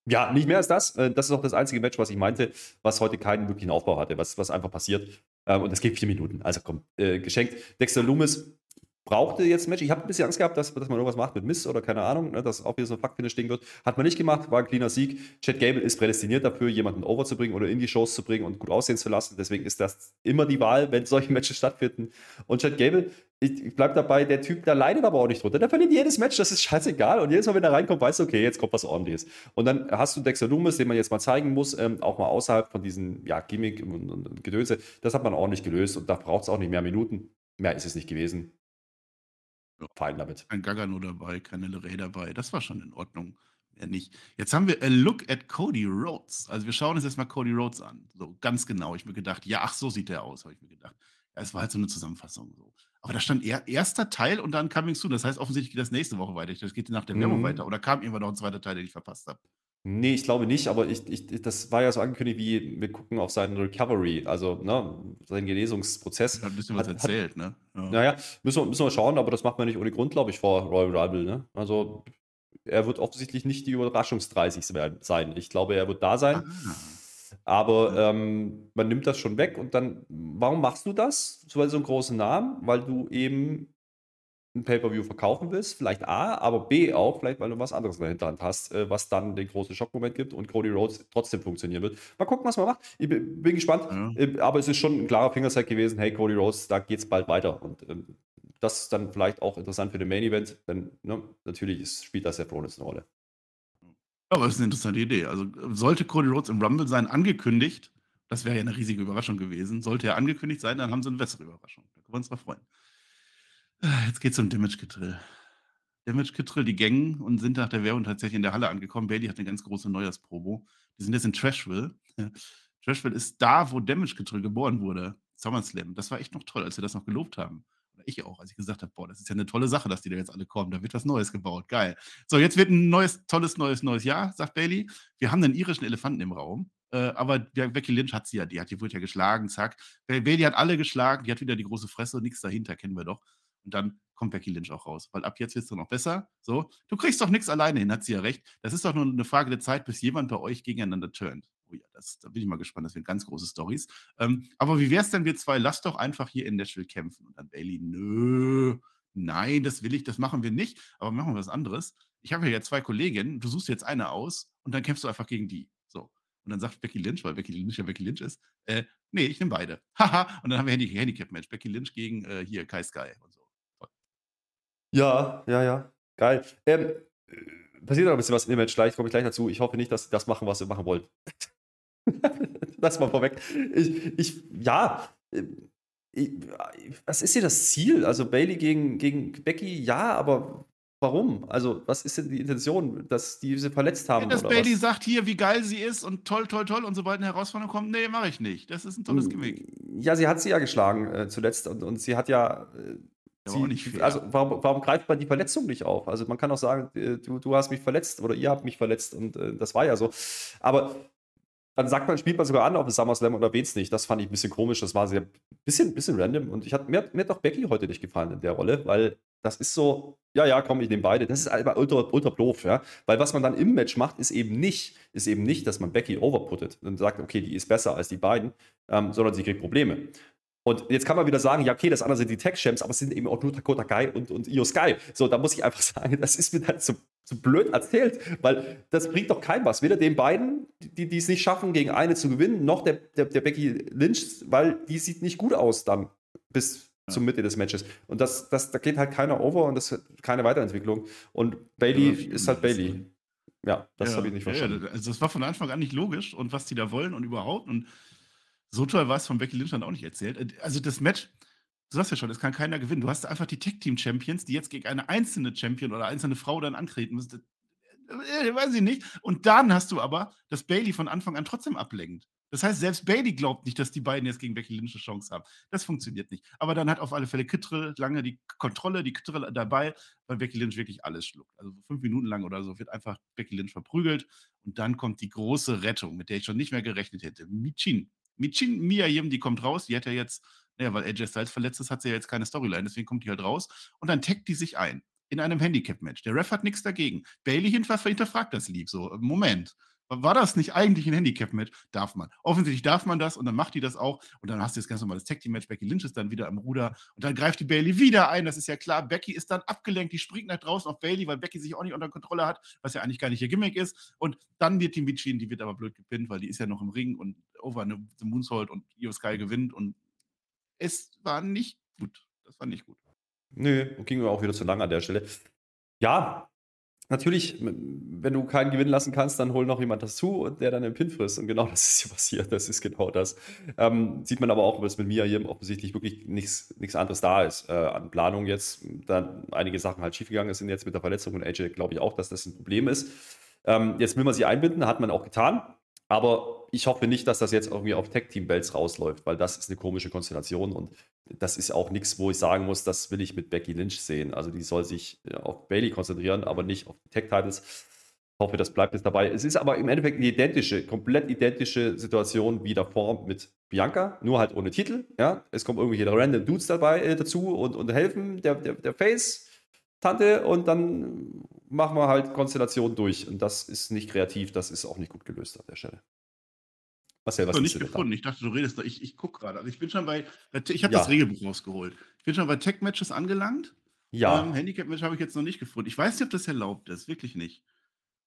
Ja, nicht mehr als das. Äh, das ist auch das einzige Match, was ich meinte, was heute keinen wirklichen Aufbau hatte, was, was einfach passiert. Ähm, und das geht vier Minuten. Also komm, äh, geschenkt. Dexter Loomis brauchte jetzt ein Match. Ich habe ein bisschen Angst gehabt, dass, dass man irgendwas macht mit Miss oder keine Ahnung, ne, dass auch wieder so ein Fuck-Finish Ding wird. Hat man nicht gemacht, war ein cleaner Sieg. Chad Gable ist prädestiniert dafür, jemanden over zu bringen oder in die Shows zu bringen und gut aussehen zu lassen. Deswegen ist das immer die Wahl, wenn solche Matches stattfinden. Und Chad Gable, ich, ich bleibe dabei, der Typ, der leidet aber auch nicht drunter. Der verliert jedes Match, das ist scheißegal. Und jedes Mal, wenn er reinkommt, weißt du, okay, jetzt kommt was ordentliches. Und dann hast du Dexter Loomis, den man jetzt mal zeigen muss, ähm, auch mal außerhalb von diesem ja, Gimmick und, und, und Gedönse. Das hat man ordentlich gelöst und da braucht es auch nicht mehr Minuten. Mehr ist es nicht gewesen. Ja. Fein damit. Kein Gagano dabei, keine Ray dabei. Das war schon in Ordnung. Mehr nicht. Jetzt haben wir a look at Cody Rhodes. Also wir schauen uns jetzt mal Cody Rhodes an. So ganz genau. Ich mir gedacht, ja, ach, so sieht der aus, habe ich mir gedacht. Ja, es war halt so eine Zusammenfassung. So. Aber da stand er, erster Teil und dann Coming Soon. Das heißt, offensichtlich geht das nächste Woche weiter. Das geht nach der Werbung mhm. weiter. Oder kam irgendwann noch ein zweiter Teil, den ich verpasst habe? Nee, ich glaube nicht, aber ich, ich, das war ja so angekündigt, wie wir gucken auf seinen Recovery, also ne, seinen Genesungsprozess. Hat ein bisschen was hat, erzählt, hat, ne? Ja. Naja, müssen wir, müssen wir schauen, aber das macht man nicht ohne Grund, glaube ich, vor Royal Rumble, ne? Also er wird offensichtlich nicht die Überraschungs-30 sein. Ich glaube, er wird da sein. Ah. Aber ähm, man nimmt das schon weg und dann, warum machst du das? So, weil so einen großen Namen, weil du eben ein Pay-Per-View verkaufen willst, vielleicht A, aber B auch, vielleicht weil du was anderes in der Hinterhand hast, äh, was dann den großen Schockmoment gibt und Cody Rhodes trotzdem funktionieren wird. Mal gucken, was man macht. Ich bin, gespannt, ja. Äh, aber es ist schon ein klarer Fingerzeig gewesen, hey, Cody Rhodes, da geht es bald weiter. Und ähm, das ist dann vielleicht auch interessant für den Main Event, denn ne, natürlich ist, spielt das ja Rollins eine Rolle. Aber es ist eine interessante Idee. Also sollte Cody Rhodes im Rumble sein, angekündigt, das wäre ja eine riesige Überraschung gewesen. Sollte er angekündigt sein, dann haben sie eine bessere Überraschung. Da können wir uns drauf freuen. Jetzt geht's um Damage Control. Damage Control, die gängen und sind nach der Werbung tatsächlich in der Halle angekommen. Bailey hat eine ganz große Neujahrsprobo. Die sind jetzt in Trashville. Trashville ist da, wo Damage Control geboren wurde. SummerSlam. Das war echt noch toll, als wir das noch gelobt haben. Oder ich auch, als ich gesagt habe, boah, das ist ja eine tolle Sache, dass die da jetzt alle kommen. Da wird was Neues gebaut. Geil. So, jetzt wird ein neues, tolles, neues, neues Jahr, sagt Bailey. Wir haben einen irischen Elefanten im Raum. Äh, aber Becky Lynch hat sie ja, die hat die wurde ja geschlagen, zack. Bailey hat alle geschlagen, die hat wieder die große Fresse, nichts dahinter, kennen wir doch. Und dann kommt Becky Lynch auch raus, weil ab jetzt wird es doch noch besser. So, du kriegst doch nichts alleine hin, hat sie ja recht. Das ist doch nur eine Frage der Zeit, bis jemand bei euch gegeneinander turnt. Oh ja, das, da bin ich mal gespannt, das sind ganz große Stories. Ähm, aber wie wär's denn, wir zwei, lass doch einfach hier in Nashville kämpfen. Und dann Bailey, nö, nein, das will ich, das machen wir nicht, aber machen wir was anderes. Ich habe ja zwei Kolleginnen, du suchst jetzt eine aus und dann kämpfst du einfach gegen die. So. Und dann sagt Becky Lynch, weil Becky Lynch ja Becky Lynch ist, äh, nee, ich nehme beide. Haha. und dann haben wir Handicap-Match. Becky Lynch gegen äh, hier Kai Sky und so. Ja, ja, ja. Geil. Ähm, passiert noch ein bisschen was dem Match gleich, komme ich gleich dazu. Ich hoffe nicht, dass sie das machen, was ihr machen wollt. das mal vorweg. Ich, ich ja, ich, was ist hier das Ziel? Also Bailey gegen, gegen Becky, ja, aber warum? Also, was ist denn die Intention, dass die sie verletzt haben? Ja, dass Bailey was? sagt hier, wie geil sie ist und toll, toll, toll und sobald eine Herausforderung kommt, nee, mache ich nicht. Das ist ein tolles Gimmick. Ja, sie hat sie ja geschlagen äh, zuletzt und, und sie hat ja. Äh, Ja, sie, auch also warum, warum greift man die Verletzung nicht auf? Also man kann auch sagen, äh, du, du hast mich verletzt oder ihr habt mich verletzt und äh, das war ja so. Aber dann sagt man, spielt man sogar an auf dem SummerSlam und erwähnt es nicht. Das fand ich ein bisschen komisch. Das war sehr bisschen, bisschen random. Und ich hat, mir, hat- mir hat doch Becky heute nicht gefallen in der Rolle, weil das ist so, ja, ja, komm, ich nehme beide. Das ist einfach ultra, ultra doof, ja. Weil was man dann im Match macht, ist eben nicht, ist eben nicht, dass man Becky overputtet und sagt, okay, die ist besser als die beiden, ähm, sondern sie kriegt Probleme. Und jetzt kann man wieder sagen, ja, okay, das andere sind die Tech-Champs, aber es sind eben auch nur Dakota Kai und, und Io Sky. So, da muss ich einfach sagen, das ist mir dann so, so blöd erzählt, weil das bringt doch keinem was. Weder den beiden, die die es nicht schaffen, gegen eine zu gewinnen, noch der, der, der Becky Lynch, weil die sieht nicht gut aus dann bis zur Mitte des Matches. Und das, das, da geht halt keiner over und das hat keine Weiterentwicklung. Und Bailey Ja, ist halt Bailey. Ja, das Ja, habe ich nicht ja, verstanden. Ja, also das war von Anfang an nicht logisch und was die da wollen und überhaupt. Und so toll war es von Becky Lynch dann auch nicht erzählt. Äh, Also das Match, du sagst ja schon, es kann keiner gewinnen. Du hast einfach die Tech-Team-Champions, die jetzt gegen eine einzelne Champion oder einzelne Frau dann antreten müssen. Äh, weiß ich nicht. Und dann hast du aber, dass Bailey von Anfang an trotzdem ablenkt. Das heißt, selbst Bailey glaubt nicht, dass die beiden jetzt gegen Becky Lynch eine Chance haben. Das funktioniert nicht. Aber dann hat auf alle Fälle Kittrell lange die Kontrolle, die Kittrell dabei, weil Becky Lynch wirklich alles schluckt. Also so fünf Minuten lang oder so wird einfach Becky Lynch verprügelt. Und dann kommt die große Rettung, mit der ich schon nicht mehr gerechnet hätte. Michin. Michin Miyayim, die kommt raus. Die hat ja jetzt, naja, weil AJ Styles verletzt ist, hat sie ja jetzt keine Storyline. Deswegen kommt die halt raus. Und dann taggt die sich ein. In einem Handicap-Match. Der Ref hat nichts dagegen. Bailey hinter- hinterfragt das lieb. So, Moment. War das nicht eigentlich ein Handicap-Match? Darf man. Offensichtlich darf man das und dann macht die das auch. Und dann hast du jetzt ganz normales Tag-Team-Match. Becky Lynch ist dann wieder am Ruder und dann greift die Bailey wieder ein. Das ist ja klar. Becky ist dann abgelenkt. Die springt nach draußen auf Bailey, weil Becky sich auch nicht unter Kontrolle hat, was ja eigentlich gar nicht ihr Gimmick ist. Und dann wird die Michin, die wird aber blöd gepinnt, weil die ist ja noch im Ring und over the Moonsault und Io Sky gewinnt. Und es war nicht gut. Das war nicht gut. Nö, ging mir auch wieder zu lang an der Stelle. Ja, natürlich, wenn du keinen gewinnen lassen kannst, dann hol noch jemand dazu und der dann den Pin frisst. Und genau das ist hier passiert. Das ist genau das. Ähm, sieht man aber auch, dass mit Mia hier offensichtlich wirklich nichts anderes da ist äh, an Planung jetzt. Dann einige Sachen halt schiefgegangen sind jetzt mit der Verletzung und AJ glaube ich auch, dass das ein Problem ist. Ähm, jetzt will man sie einbinden, hat man auch getan. Aber ich hoffe nicht, dass das jetzt irgendwie auf Tech-Team-Belts rausläuft, weil das ist eine komische Konstellation und das ist auch nichts, wo ich sagen muss, das will ich mit Becky Lynch sehen. Also die soll sich äh, auf Bailey konzentrieren, aber nicht auf Tech-Titles. Ich hoffe, das bleibt jetzt dabei. Es ist aber im Endeffekt eine identische, komplett identische Situation wie davor mit Bianca, nur halt ohne Titel. Ja? Es kommen irgendwelche random Dudes dabei äh, dazu und, und helfen der, der, der Face-Tante und dann machen wir halt Konstellationen durch. Und das ist nicht kreativ, das ist auch nicht gut gelöst an der Stelle. Marcel, was ist nicht denn da? gefunden. Ich dachte, du redest da. Ich, ich gucke gerade. Also ich bin schon bei. ich habe Ja. das Regelbuch rausgeholt. Ich bin schon bei Tech-Matches angelangt. Ja, Ähm, Handicap-Match habe ich jetzt noch nicht gefunden. Ich weiß nicht, ob das erlaubt ist. Wirklich nicht.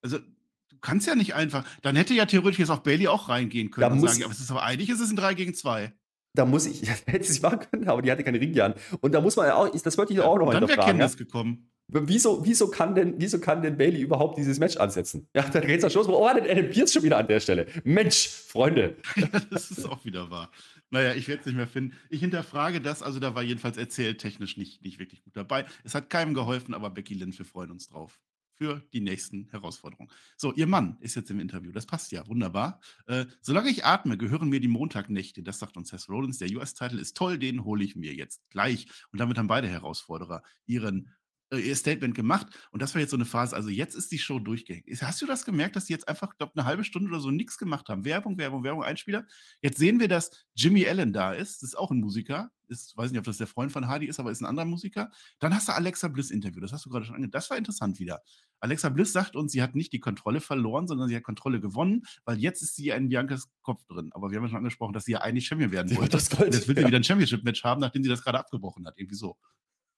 Also, du kannst ja nicht einfach. Dann hätte ja theoretisch jetzt auch Bailey auch reingehen können Da und muss- sagen, ja, aber es ist aber eigentlich ist es ein 3 gegen 2. da muss ich, ja, hätte sie machen können, aber die hatte keine Ringe an. Und da muss man ja auch, das wollte ich auch noch mal Dann wäre. Ja? Candice gekommen. Wieso, wieso, kann denn, wieso kann denn Bailey überhaupt dieses Match ansetzen? Ja, dann geht's am Schluss. Oh, denn Adam Pierce schon wieder an der Stelle? Mensch, Freunde. Das ist auch wieder wahr. Naja, ich werde es nicht mehr finden. Ich hinterfrage das, also da war jedenfalls erzähltechnisch nicht, nicht wirklich gut dabei. Es hat keinem geholfen, aber Becky Lynch, wir freuen uns drauf. Für die nächsten Herausforderungen. So, ihr Mann ist jetzt im Interview. Das passt ja, wunderbar. Äh, solange ich atme, gehören mir die Montagnächte. Das sagt uns Seth Rollins. Der US-Titel ist toll, den hole ich mir jetzt gleich. Und damit haben beide Herausforderer ihren ihr Statement gemacht. Und das war jetzt so eine Phase. Also jetzt ist die Show durchgehängt. Hast du das gemerkt, dass die jetzt einfach, glaube eine halbe Stunde oder so nichts gemacht haben? Werbung, Werbung, Werbung, Einspieler. Jetzt sehen wir, dass Jimmy Allen da ist. Das ist auch ein Musiker. ist, weiß nicht, ob das der Freund von Hardy ist, aber ist ein anderer Musiker. Dann hast du Alexa Bliss Interview, das hast du gerade schon ange Das war interessant wieder. Alexa Bliss sagt uns, sie hat nicht die Kontrolle verloren, sondern sie hat Kontrolle gewonnen, weil jetzt ist sie in Biancas Kopf drin. Aber wir haben ja schon angesprochen, dass sie ja eigentlich Champion werden wollte. Das Gold. Jetzt will sie wieder ein Championship-Match haben, nachdem sie das gerade abgebrochen hat. Irgendwie so.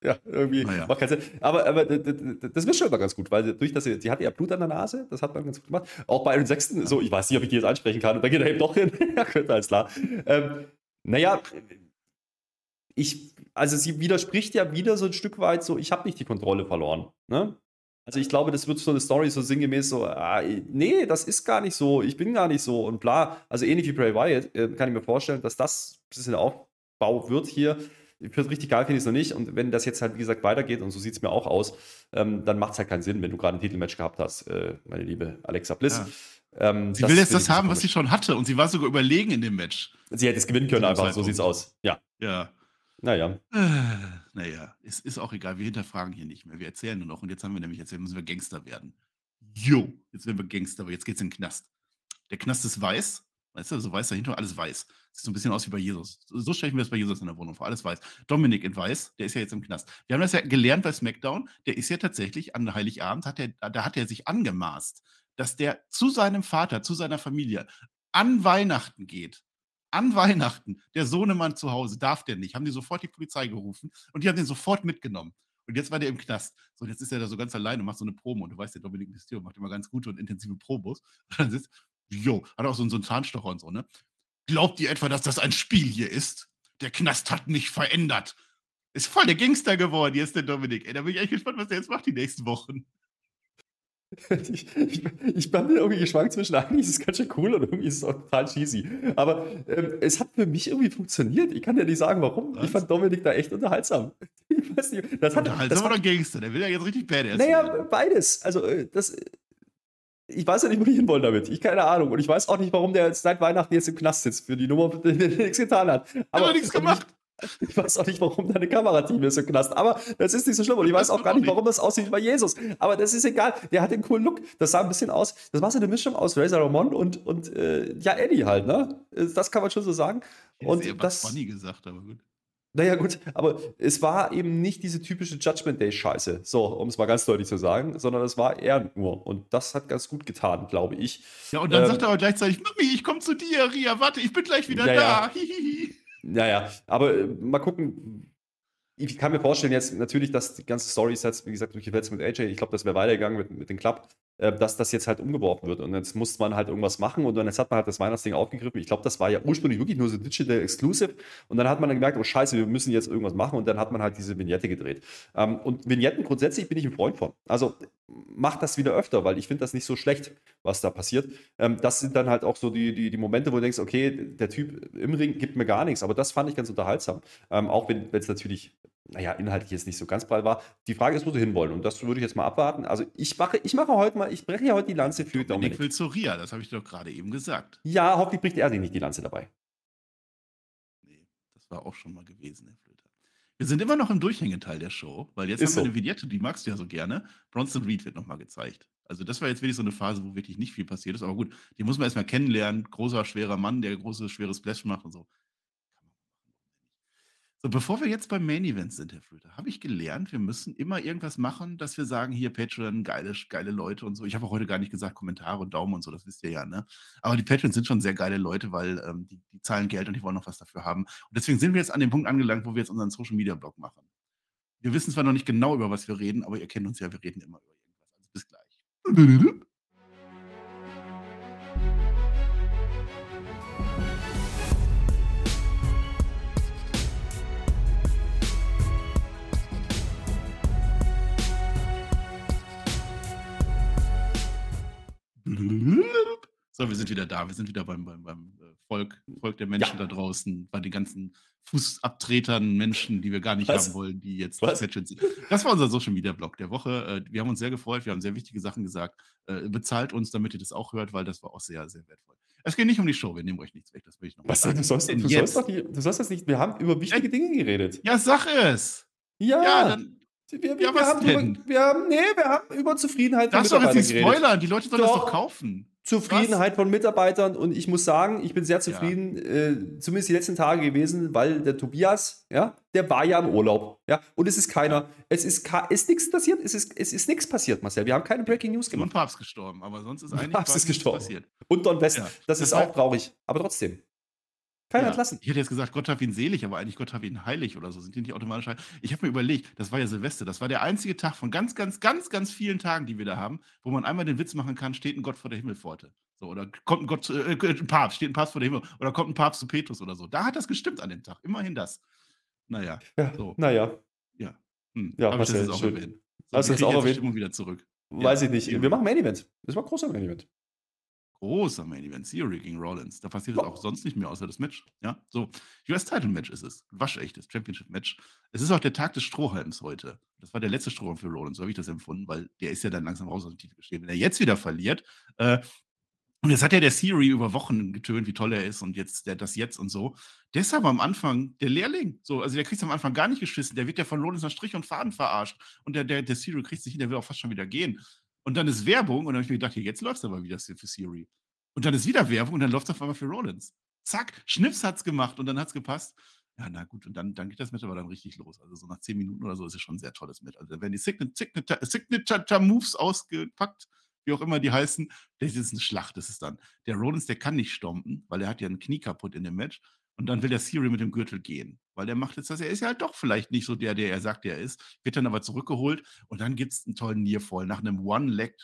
Ja, irgendwie Naja. macht keinen Sinn. Aber, aber das ist schon immer ganz gut, weil durch das, sie sie hatte ja Blut an der Nase, das hat man ganz gut gemacht. Auch bei Iron Sexton, so, ich weiß nicht, ob ich die jetzt ansprechen kann, und dann geht er eben doch hin. ja, könnte, alles klar. Ähm, naja, ich, also sie widerspricht ja wieder so ein Stück weit so, ich habe nicht die Kontrolle verloren. Ne? Also ich glaube, das wird so eine Story so sinngemäß so, ah, nee, das ist gar nicht so, ich bin gar nicht so und bla. Also ähnlich wie Bray Wyatt äh, kann ich mir vorstellen, dass das ein bisschen Aufbau wird hier. Ich finde richtig geil, finde ich es noch nicht. Und wenn das jetzt halt, wie gesagt, weitergeht, und so sieht es mir auch aus, ähm, dann macht es halt keinen Sinn, wenn du gerade ein Titelmatch gehabt hast, äh, meine liebe Alexa Bliss. Ähm, Sie will jetzt das haben, was sie schon hatte. Und sie war sogar überlegen in dem Match. Sie hätte es gewinnen können, einfach, so Zeitpunkt. sieht's aus. Ja, Ja. naja. Äh, naja, es ist auch egal. Wir hinterfragen hier nicht mehr. Wir erzählen nur noch. Und jetzt haben wir nämlich, jetzt müssen wir Gangster werden. Jo, jetzt werden wir Gangster, aber jetzt geht's in den Knast. Der Knast ist weiß. Weißt du, so weiß dahinter, alles weiß. Sieht so ein bisschen aus wie bei Jesus. So stelle ich mir das bei Jesus in der Wohnung vor. Alles weiß. Dominik in weiß, der ist ja jetzt im Knast. Wir haben das ja gelernt bei SmackDown. Der ist ja tatsächlich an Heiligabend, hat der, da hat er sich angemaßt, dass der zu seinem Vater, zu seiner Familie an Weihnachten geht. An Weihnachten, der Sohnemann zu Hause, darf der nicht. Haben die sofort die Polizei gerufen und die haben den sofort mitgenommen. Und jetzt war der im Knast. So, jetzt ist er da so ganz allein und macht so eine Promo. Und du weißt, der Dominik Mysterio macht immer ganz gute und intensive Promos. Und dann sitzt, jo, hat auch so, einen- so einen Zahnstocher und so, ne? Glaubt ihr etwa, dass das ein Spiel hier ist? Der Knast hat mich verändert. Ist voll der Gangster geworden, jetzt der Dominik. Ey, da bin ich echt gespannt, was der jetzt macht die nächsten Wochen. Ich, ich, ich bin irgendwie geschwankt zwischen, eigentlich ist es ganz schön cool und irgendwie ist es auch total cheesy. Aber ähm, es hat für mich irgendwie funktioniert. Ich kann dir nicht sagen, warum. Was? Ich fand Dominik da echt unterhaltsam. Ich weiß nicht. Das hat, das Unterhaltsam hat, oder Gangster? Der will ja jetzt richtig badass naja, beides. Also, äh, das. Ich weiß ja nicht, wo die hinwollen damit. Ich keine Ahnung. Und ich weiß auch nicht, warum der jetzt seit Weihnachten jetzt im Knast sitzt für die Nummer, die nichts getan hat. Hat er nichts gemacht. Ich weiß auch nicht, warum da eine Kamerateam ist im Knast. Aber das ist nicht so schlimm. Und ich weiß auch gar nicht, warum das aussieht wie bei Jesus. Aber das ist egal. Der hat den coolen Look. Das sah ein bisschen aus. Das war so eine Mischung aus Razor Ramon und, und äh, ja, Eddie halt, ne? Das kann man schon so sagen. Und Und das das. Funny gesagt, aber gut. Naja, gut, aber es war eben nicht diese typische Judgment Day-Scheiße, so, um es mal ganz deutlich zu sagen, sondern es war er nur. Und das hat ganz gut getan, glaube ich. Ja, und dann Ähm, sagt er aber gleichzeitig, Mami, ich komme zu dir, Ria, warte, ich bin gleich wieder Ja, da. Hihihi. Naja, aber äh, mal gucken. Ich kann mir vorstellen, jetzt natürlich, dass die ganze Story jetzt, wie gesagt, durch die Welt mit AJ, ich glaube, das wäre weitergegangen mit, mit dem Club, dass das jetzt halt umgeworfen wird. Und jetzt muss man halt irgendwas machen und dann jetzt hat man halt das Weihnachtsding aufgegriffen. Ich glaube, das war ja ursprünglich wirklich nur so Digital Exclusive. Und dann hat man dann gemerkt, oh Scheiße, wir müssen jetzt irgendwas machen. Und dann hat man halt diese Vignette gedreht. Ähm, und Vignetten grundsätzlich bin ich ein Freund von. Also macht das wieder öfter, weil ich finde das nicht so schlecht, was da passiert. Ähm, das sind dann halt auch so die, die, die Momente, wo du denkst, okay, der Typ im Ring gibt mir gar nichts, aber das fand ich ganz unterhaltsam. Ähm, auch wenn es natürlich, naja, inhaltlich jetzt nicht so ganz prall war. Die Frage ist, wo sie hinwollen und das würde ich jetzt mal abwarten. Also ich mache, ich mache heute mal, ich breche heute die Lanze für Dominik Dominik. will zu Ria, das habe ich doch gerade eben gesagt. Ja, hoffentlich bricht er sich nicht die Lanze dabei. Nee, das war auch schon mal gewesen, Herr Flöter. Wir sind immer noch im Durchhängeteil der Show, weil jetzt Ist haben wir so. eine Vignette, die magst du ja so gerne. Bronson Reed wird nochmal gezeigt. Also das war jetzt wirklich so eine Phase, wo wirklich nicht viel passiert ist. Aber gut, die muss man erstmal kennenlernen. Großer, schwerer Mann, der große, schwere Splash macht und so. So, bevor wir jetzt beim Main Event sind, Herr Flöter, habe ich gelernt, wir müssen immer irgendwas machen, dass wir sagen, hier Patreon, geile, geile Leute und so. Ich habe auch heute gar nicht gesagt, Kommentare und Daumen und so, das wisst ihr ja, ne? Aber die Patreons sind schon sehr geile Leute, weil ähm, die, die zahlen Geld und die wollen noch was dafür haben. Und deswegen sind wir jetzt an dem Punkt angelangt, wo wir jetzt unseren Social Media Blog machen. Wir wissen zwar noch nicht genau, über was wir reden, aber ihr kennt uns ja, wir reden immer über irgendwas. Also bis gleich. So, wir sind wieder da. Wir sind wieder beim, beim, beim äh, Volk, Volk der Menschen da draußen, bei den ganzen Fußabtretern, Menschen, die wir gar nicht Was? haben wollen, die jetzt Was? Patreons sind. Das war unser Social Media Blog der Woche. Äh, Wir haben uns sehr gefreut, wir haben sehr wichtige Sachen gesagt. Äh, Bezahlt uns, damit ihr das auch hört, weil das war auch sehr, sehr wertvoll. Es geht nicht um die Show, wir nehmen euch nichts weg, das will ich noch Was, sagen. du sollst, du sollst nicht, du sollst das nicht, wir haben über wichtige Dinge geredet. Ja, sag es! Ja, Ja, dann wir, wir, ja, wir, was haben über, wir haben, nee, wir haben über Zufriedenheit darfst du doch jetzt nicht spoilern, die Leute sollen das Doch. doch kaufen. Zufriedenheit von Mitarbeitern und ich muss sagen, ich bin sehr zufrieden, ja. äh, zumindest die letzten Tage gewesen, weil der Tobias, ja, der war ja im Urlaub, ja, und es ist keiner, es ist, ist nichts passiert, es ist, es ist nichts passiert, Marcel, wir haben keine Breaking News gemacht. Und Papst gestorben, aber sonst ist eigentlich Papst ist gestorben. passiert. Und Don West, ja. das, das ist auch traurig, aber trotzdem. Keiner ja. entlassen. Ich hätte jetzt gesagt, Gott hab ihn selig, aber eigentlich Gott hab ihn heilig oder so. Sind die nicht automatisch heilig? Ich habe mir überlegt, das war ja Silvester. Das war der einzige Tag von ganz, ganz, ganz, ganz vielen Tagen, die wir da haben, wo man einmal den Witz machen kann, steht ein Gott vor der Himmelpforte. So, oder kommt ein Gott, äh, ein Papst, steht ein Papst vor der Himmel, oder kommt ein Papst zu Petrus oder so. Da hat das gestimmt an dem Tag. Immerhin das. Naja. Ja, so. Naja. Ja. Hm. Ja, Marcel, ich das jetzt auch erwähnt. So, du das auch erwähnt? Stimmung wieder zurück. Weiß ja. ich nicht. Wir machen Main Event. Das war ein großer Main Event großer Main Event, Theory gegen Rollins. Da passiert es auch sonst nicht mehr, außer das Match. Ja, so. US-Title-Match ist es. Waschechtes Championship-Match. Es ist auch der Tag des Strohhalms heute. Das war der letzte Strohhalm für Rollins, so habe ich das empfunden, weil der ist ja dann langsam raus aus dem Titel gestehen. Wenn er jetzt wieder verliert, äh, und jetzt hat ja der Theory über Wochen getönt, wie toll er ist und jetzt der, das jetzt und so. Deshalb am Anfang der Lehrling. So, also der kriegt es am Anfang gar nicht geschissen. Der wird ja von Rollins nach Strich und Faden verarscht. Und der, der, der Theory kriegt sich hin, der will auch fast schon wieder gehen. Und dann ist Werbung und dann habe ich mir gedacht, jetzt läuft es aber wieder für Siri. Und dann ist wieder Werbung und dann läuft es auf einmal für Rollins. Zack, Schnips hat es gemacht und dann hat es gepasst. Ja, na gut, und dann, dann geht das Match aber dann richtig los. Also so nach zehn Minuten oder so ist es schon ein sehr tolles Match. Also da werden die Signature, Signature Moves ausgepackt, wie auch immer die heißen. Das ist eine Schlacht, das ist dann. Der Rollins, der kann nicht stompen, weil er hat ja ein Knie kaputt in dem Match. Und dann will der Siri mit dem Gürtel gehen, weil der macht jetzt das. Er ist ja halt doch vielleicht nicht so der, der er sagt, er ist. Wird dann aber zurückgeholt und dann gibt es einen tollen Nearfall nach einem One-Leg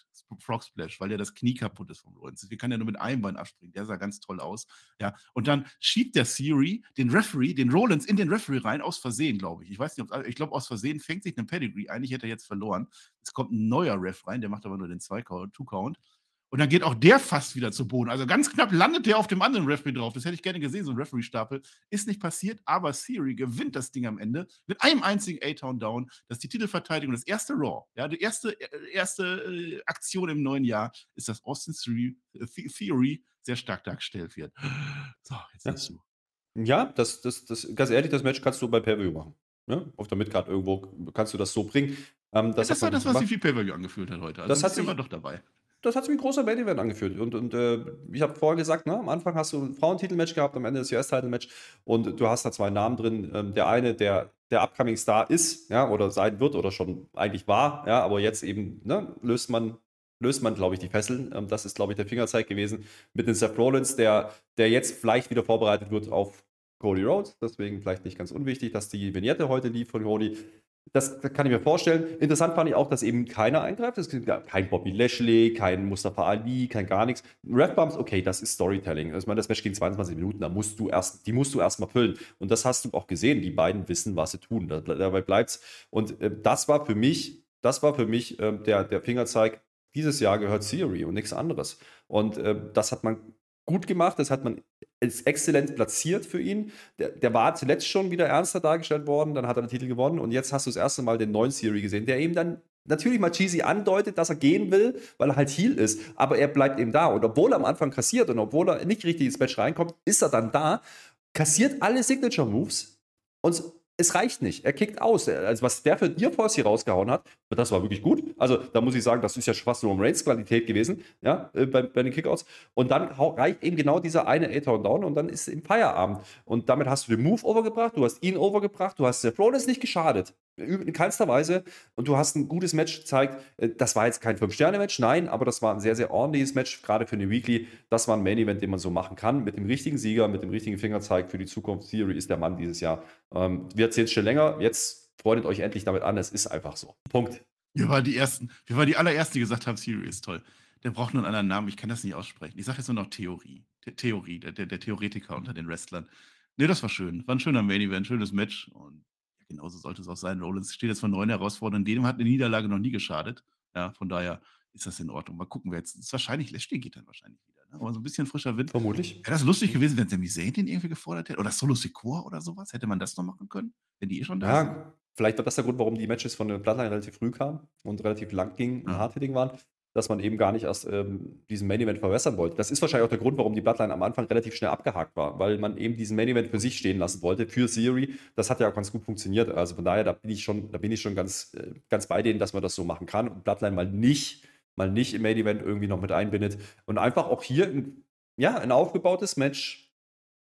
Frog Splash, weil der das Knie kaputt ist vom Lorenz. Wir kann ja nur mit einem Bein abspringen. Der sah ganz toll aus. Ja, und dann schiebt der Siri den Referee, den Rollins in den Referee rein, aus Versehen, glaube ich. Ich weiß nicht, ob, ich glaube, aus Versehen fängt sich ein Pedigree. Eigentlich hätte er jetzt verloren. Es kommt ein neuer Ref rein, der macht aber nur den Two-Count. Und dann geht auch der fast wieder zu Boden. Also ganz knapp landet der auf dem anderen Referee drauf. Das hätte ich gerne gesehen, so ein Referee-Stapel. Ist nicht passiert, aber Siri gewinnt das Ding am Ende mit einem einzigen A-Town Down. Das ist die Titelverteidigung, das erste Raw. Ja, die erste, äh, erste äh, Aktion im neuen Jahr ist, dass Austin Theory, äh, Theory sehr stark dargestellt wird. So, jetzt ja. du. Ja, das, das, das, ganz ehrlich, das Match kannst du bei Pay-Per-View machen. Ne? Auf der Midcard irgendwo kannst du das so bringen. Ähm, das, ja, das war das, was sich wie Pay-Per-View angefühlt hat heute. Also das hat sich immer doch dabei das hat sich ein großer Main Event angefühlt. Und, und äh, ich habe vorher gesagt, ne, am Anfang hast du ein Frauentitelmatch gehabt, am Ende das US-Title-Match und du hast da zwei Namen drin. Ähm, der eine, der der Upcoming Star ist, ja, oder sein wird oder schon eigentlich war, ja, aber jetzt eben ne, löst man löst man, glaube ich, die Fesseln. Ähm, das ist, glaube ich, der Fingerzeig gewesen mit den Seth Rollins, der, der jetzt vielleicht wieder vorbereitet wird auf Cody Rhodes. Deswegen vielleicht nicht ganz unwichtig, dass die Vignette heute lief von Cody. Das, kann ich mir vorstellen. Interessant fand ich auch, dass eben keiner eingreift. Es gibt kein Bobby Lashley, kein Mustafa Ali, kein gar nichts. Red Bumps, okay, das ist Storytelling. Also, ich meine, das Match ging 22 Minuten, da musst du erst, die musst du erstmal füllen. Und das hast du auch gesehen. Die beiden wissen, was sie tun. Da, dabei bleibt's. Und äh, das war für mich, das war für mich äh, der, der Fingerzeig. Dieses Jahr gehört Theory und nichts anderes. Und äh, das hat man gut gemacht, das hat man exzellent platziert für ihn. Der, der, war zuletzt schon wieder ernster dargestellt worden, dann hat er den Titel gewonnen. Und jetzt hast du das erste Mal den neuen Siri gesehen, der eben dann natürlich mal cheesy andeutet, dass er gehen will, weil er halt Heal ist, aber er bleibt eben da. Und obwohl er am Anfang kassiert und obwohl er nicht richtig ins Match reinkommt, ist er dann da, kassiert alle Signature Moves und es reicht nicht. Er kickt aus. Also, was der für Dear Force hier rausgehauen hat, das war wirklich gut. Also, da muss ich sagen, das ist ja fast nur um Reigns Qualität gewesen, ja, äh, bei, bei, den Kickouts. Und dann reicht eben genau dieser eine A-Town down und dann ist es im Feierabend. Und damit hast du den Move overgebracht, du hast ihn overgebracht, du hast Seth Rollins nicht geschadet in keinster Weise. Und du hast ein gutes Match gezeigt. Äh, das war jetzt kein Fünf-Sterne-Match, nein, aber das war ein sehr, sehr ordentliches Match, gerade für eine Weekly. Das war ein Main-Event, den man so machen kann. Mit dem richtigen Sieger, mit dem richtigen Fingerzeig für die Zukunft. Theory ist der Mann dieses Jahr. Ähm, wir erzählen es schon länger. Jetzt freundet euch endlich damit an. Es ist einfach so. Punkt. Wir waren die Ersten. Wir waren die allerersten, die gesagt haben, Theory ist toll. Der braucht nur einen anderen Namen. Ich kann das nicht aussprechen. Ich sage jetzt nur noch Theorie. The Theorie, der, der, der Theoretiker unter den Wrestlern. Ne, das war schön. War ein schöner Main-Event, schönes Match. Und genauso sollte es auch sein. Rollins steht jetzt vor neuen Herausforderungen. Dem hat eine Niederlage noch nie geschadet. Ja, von daher ist das in Ordnung. Mal gucken, wer jetzt. Ist wahrscheinlich, Lashley geht dann wahrscheinlich wieder. Ne? Aber so ein bisschen frischer Wind. Vermutlich. Wäre das lustig gewesen, wenn Sami Zayn den irgendwie gefordert hätte? Oder Solo Secor oder sowas? Hätte man das noch machen können? Wenn die eh schon da ja, sind? Vielleicht war das der Grund, warum die Matches von der Bloodline relativ früh kamen und relativ lang gingen und ja. hard-hitting waren dass man eben gar nicht erst ähm, diesen Main Event verwässern wollte. Das ist wahrscheinlich auch der Grund, warum die Bloodline am Anfang relativ schnell abgehakt war, weil man eben diesen Main Event für sich stehen lassen wollte, für Theory. Das hat ja auch ganz gut funktioniert. Also von daher, da bin ich schon, da bin ich schon ganz, äh, ganz bei denen, dass man das so machen kann und Bloodline mal nicht mal nicht im Main Event irgendwie noch mit einbindet und einfach auch hier ein, ja, ein aufgebautes Match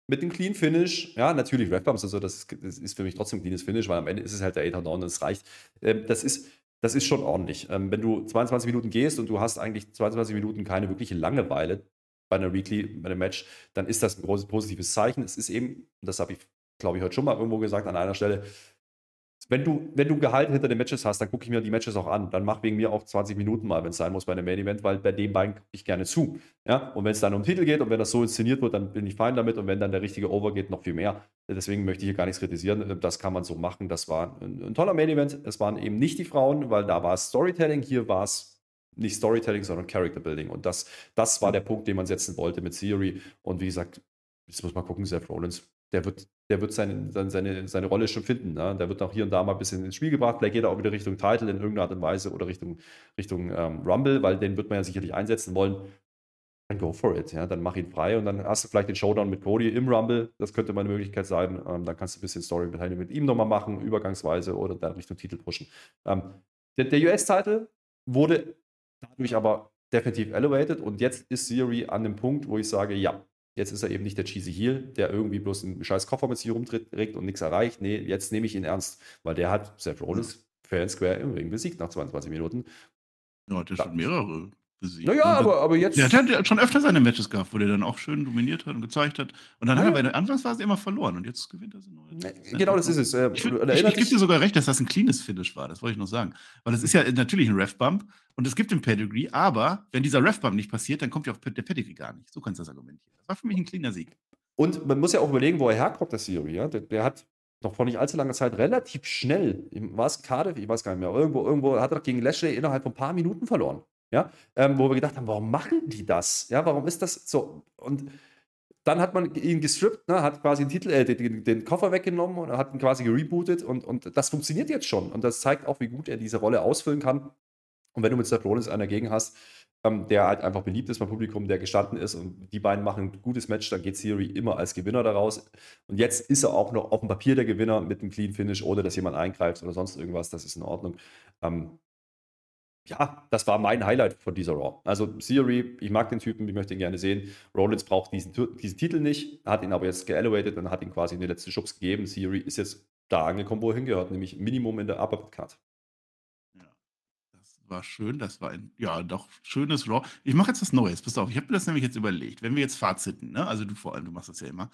mit einem Clean Finish. Ja, natürlich Red Bumps, das ist, das ist für mich trotzdem ein cleanes Finish, weil am Ende ist es halt der 8 Down und es reicht. Ähm, das ist das ist schon ordentlich. Ähm, wenn du 22 Minuten gehst und du hast eigentlich 22 Minuten keine wirkliche Langeweile bei einer Weekly, bei einem Match, dann ist das ein großes positives Zeichen. Es ist eben, das habe ich, glaube ich, heute schon mal irgendwo gesagt an einer Stelle, wenn du, wenn du Gehalt hinter den Matches hast, dann gucke ich mir die Matches auch an. Dann mach wegen mir auch 20 Minuten mal, wenn es sein muss bei einem Main Event, weil bei dem beiden gucke ich gerne zu. Ja? Und wenn es dann um Titel geht und wenn das so inszeniert wird, dann bin ich fein damit. Und wenn dann der richtige Over geht, noch viel mehr. Deswegen möchte ich hier gar nichts kritisieren. Das kann man so machen. Das war ein, ein toller Main Event. Es waren eben nicht die Frauen, weil da war es Storytelling. Hier war es nicht Storytelling, sondern Character Building. Und das, das war der Punkt, den man setzen wollte mit Theory. Und wie gesagt, jetzt muss man gucken, Seth Rollins der wird, der wird seine, seine, seine Rolle schon finden. Ne? Der wird auch hier und da mal ein bisschen ins Spiel gebracht. Vielleicht geht er auch wieder Richtung Title in irgendeiner Art und Weise oder Richtung, Richtung ähm, Rumble, weil den wird man ja sicherlich einsetzen wollen. Dann go for it. Ja? Dann mach ihn frei und dann hast du vielleicht den Showdown mit Cody im Rumble. Das könnte mal eine Möglichkeit sein. Ähm, dann kannst du ein bisschen Story mit ihm nochmal machen, übergangsweise oder dann Richtung Titel pushen. Ähm, der, der US-Title wurde dadurch aber definitiv elevated und jetzt ist Theory an dem Punkt, wo ich sage, ja, Jetzt ist er eben nicht der cheesy Heel, der irgendwie bloß einen scheiß Koffer mit sich rumträgt und nichts erreicht. Nee, jetzt nehme ich ihn ernst, weil der hat Seth Rollins fair and square im Ring besiegt nach 22 Minuten. Ja, ja schon mehrere besiegt. Naja, aber, aber jetzt. Ja, der hat schon öfter seine Matches gehabt, wo der dann auch schön dominiert hat und gezeigt hat. Und dann ja. hat er bei der Anfangsphase immer verloren und jetzt gewinnt er sie neu. Genau, das ist es. Äh, ich, ich, ich gebe dir sogar recht, dass das ein cleanes Finish war, das wollte ich noch sagen. Weil es ist ja natürlich ein Ref-Bump und es gibt den Pedigree, aber wenn dieser Ref-Bump nicht passiert, dann kommt ja auch der Pedigree gar nicht. So kannst du das argumentieren. Das war für mich ein cleaner Sieg. Und man muss ja auch überlegen, wo er herkommt, der Siri. Ja? Der, der hat noch vor nicht allzu langer Zeit relativ schnell, war es Cardiff, ich weiß gar nicht mehr, irgendwo, irgendwo hat er gegen Lashley innerhalb von ein paar Minuten verloren. Ja, ähm, wo wir gedacht haben, warum machen die das? Ja, warum ist das so? Und dann hat man ihn gestrippt, ne, hat quasi den Titel, äh, den, den, Koffer weggenommen und hat ihn quasi gerebootet und, und das funktioniert jetzt schon. Und das zeigt auch, wie gut er diese Rolle ausfüllen kann. Und wenn du mit Seth Rollins einen dagegen hast, ähm, der halt einfach beliebt ist beim Publikum, der gestanden ist und die beiden machen ein gutes Match, dann geht Theory immer als Gewinner daraus. Und jetzt ist er auch noch auf dem Papier der Gewinner mit einem Clean Finish, ohne dass jemand eingreift oder sonst irgendwas. Das ist in Ordnung. Ähm, ja, das war mein Highlight von dieser Raw. Also Theory, ich mag den Typen, ich möchte ihn gerne sehen. Rollins braucht diesen, diesen Titel nicht, hat ihn aber jetzt geelevated und hat ihn quasi in den letzten Schubs gegeben. Theory ist jetzt da angekommen, wo er hingehört, nämlich Minimum in der Upper Cut. Ja, das war schön, das war ein, ja, doch schönes Raw. Ich mache jetzt was Neues, pass auf, ich habe mir das nämlich jetzt überlegt. Wenn wir jetzt Faziten, ne? also du vor allem, du machst das ja immer,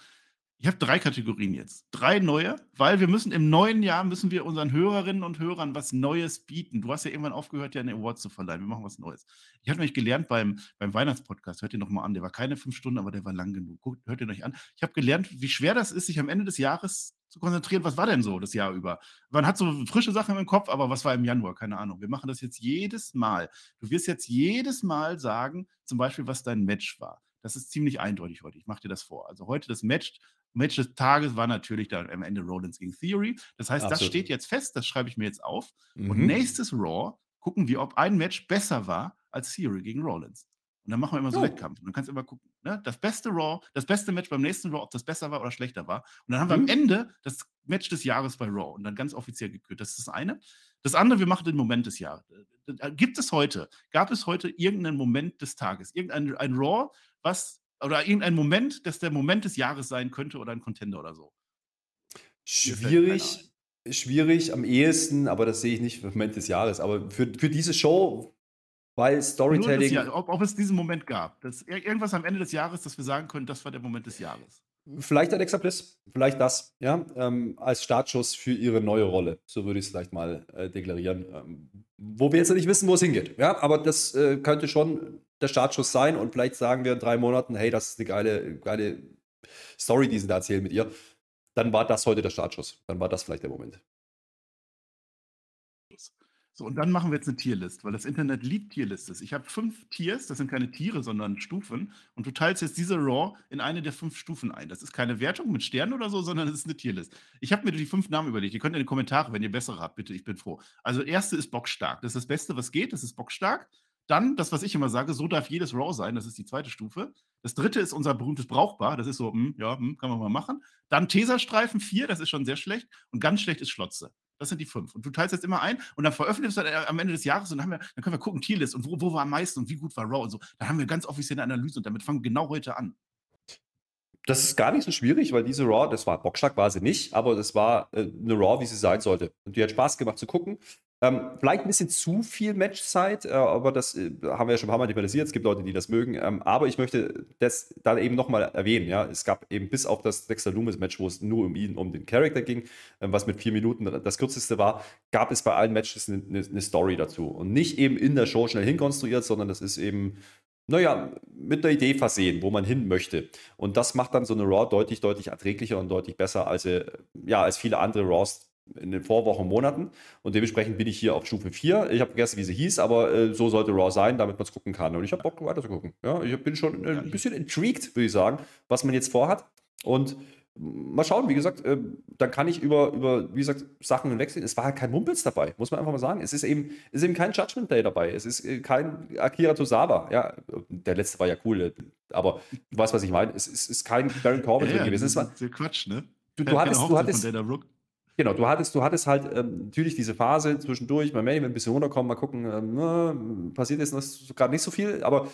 ich habe drei Kategorien jetzt. Drei neue, weil wir müssen im neuen Jahr müssen wir unseren Hörerinnen und Hörern was Neues bieten. Du hast ja irgendwann aufgehört, ja eine Award zu verleihen. Wir machen was Neues. Ich habe nämlich gelernt beim, beim Weihnachtspodcast, hört ihr nochmal an, der war keine fünf Stunden, aber der war lang genug. Guckt, hört ihr euch an. Ich habe gelernt, wie schwer das ist, sich am Ende des Jahres zu konzentrieren. Was war denn so das Jahr über? Man hat so frische Sachen im Kopf, aber was war im Januar? Keine Ahnung. Wir machen das jetzt jedes Mal. Du wirst jetzt jedes Mal sagen, zum Beispiel, was dein Match war. Das ist ziemlich eindeutig heute. Ich mache dir das vor. Also heute das Match Match des Tages war natürlich dann am Ende Rollins gegen Theory. Das heißt, Absolut. das steht jetzt fest, das schreibe ich mir jetzt auf. Mhm. Und nächstes Raw gucken wir, ob ein Match besser war als Theory gegen Rollins. Und dann machen wir immer so oh. Wettkampf. Und dann kannst du immer gucken, ne? das beste Raw, das beste Match beim nächsten Raw, ob das besser war oder schlechter war. Und dann haben wir am mhm. Ende das Match des Jahres bei Raw und dann ganz offiziell gekürt. Das ist das eine. Das andere, wir machen den Moment des Jahres. Gibt es heute, gab es heute irgendeinen Moment des Tages, irgendein ein Raw, was oder irgendein Moment, dass der Moment des Jahres sein könnte oder ein Contender oder so. Schwierig, schwierig am ehesten, aber das sehe ich nicht für Moment des Jahres. Aber für, für diese Show, weil Storytelling. Jahr, ob, ob, es diesen Moment gab. Das, irgendwas am Ende des Jahres, dass wir sagen können, das war der Moment des Jahres. Vielleicht Alexa Bliss, vielleicht das, ja, ähm, als Startschuss für ihre neue Rolle. So würde ich es vielleicht mal äh, deklarieren. Ähm, wo wir jetzt nicht wissen, wo es hingeht. Ja, aber das äh, könnte schon der Startschuss sein und vielleicht sagen wir in drei Monaten, hey, das ist eine geile, geile Story, die sie da erzählen mit ihr. Dann war das heute der Startschuss. Dann war das vielleicht der Moment. So, und dann machen wir jetzt eine Tierlist, weil das Internet liebt Tierlistes. Ich habe fünf Tiers, das sind keine Tiere, sondern Stufen. Und du teilst jetzt diese Raw in eine der fünf Stufen ein. Das ist keine Wertung mit Sternen oder so, sondern es ist eine Tierlist. Ich habe mir die fünf Namen überlegt. Ihr könnt in die Kommentare, wenn ihr bessere habt, bitte, ich bin froh. Also, erste ist bockstark. Das ist das Beste, was geht. Das ist bockstark. Dann, das, was ich immer sage, so darf jedes Raw sein. Das ist die zweite Stufe. Das dritte ist unser berühmtes Brauchbar. Das ist so, hm, ja, hm, kann man mal machen. Dann Teserstreifen 4, das ist schon sehr schlecht. Und ganz schlecht ist Schlotze. Das sind die fünf. Und du teilst jetzt immer ein und dann veröffentlichst du am Ende des Jahres und dann, wir, dann können wir gucken, Tierlist und wo, wo war am meisten und wie gut war Raw und so. Dann haben wir ganz offizielle Analyse und damit fangen wir genau heute an. Das ist gar nicht so schwierig, weil diese Raw, das war Bockschlag war sie nicht, aber das war äh, eine Raw, wie sie sein sollte. Und die hat Spaß gemacht zu gucken. Ähm, vielleicht ein bisschen zu viel Matchzeit, äh, aber das äh, haben wir ja schon ein paar Mal thematisiert. Es gibt Leute, die das mögen. Ähm, aber ich möchte das dann eben nochmal erwähnen. Ja? Es gab eben bis auf das Dexter Loomis-Match, wo es nur um ihn, um den Charakter ging, ähm, was mit vier Minuten das kürzeste war, gab es bei allen Matches eine, eine, eine Story dazu. Und nicht eben in der Show schnell hinkonstruiert, sondern das ist eben naja, mit einer Idee versehen, wo man hin möchte. Und das macht dann so eine Raw deutlich, deutlich erträglicher und deutlich besser als, äh, ja, als viele andere Raws in den Vorwochen, Monaten. Und dementsprechend bin ich hier auf Stufe 4. Ich habe vergessen, wie sie hieß, aber äh, so sollte Raw sein, damit man es gucken kann. Und ich habe Bock, weiter zu gucken. Ja, ich bin schon äh, ein bisschen intrigued, würde ich sagen, was man jetzt vorhat. Und mal schauen, wie gesagt, äh, dann kann ich über, über, wie gesagt, Sachen hinwegsehen. Es war halt kein Mumpels dabei, muss man einfach mal sagen. Es ist eben, ist eben kein Judgment Day dabei. Es ist äh, kein Akira Tosawa. Ja, der letzte war ja cool, äh, aber du weißt, was ich meine. Es ist, ist kein Baron Corbin ja, drin gewesen. Es war Quatsch, ne? Du, du hattest, du hattest, Genau, du hattest, du hattest halt ähm, natürlich diese Phase zwischendurch, beim Main ein bisschen runterkommen, mal gucken, ähm, na, passiert jetzt gerade nicht so viel, aber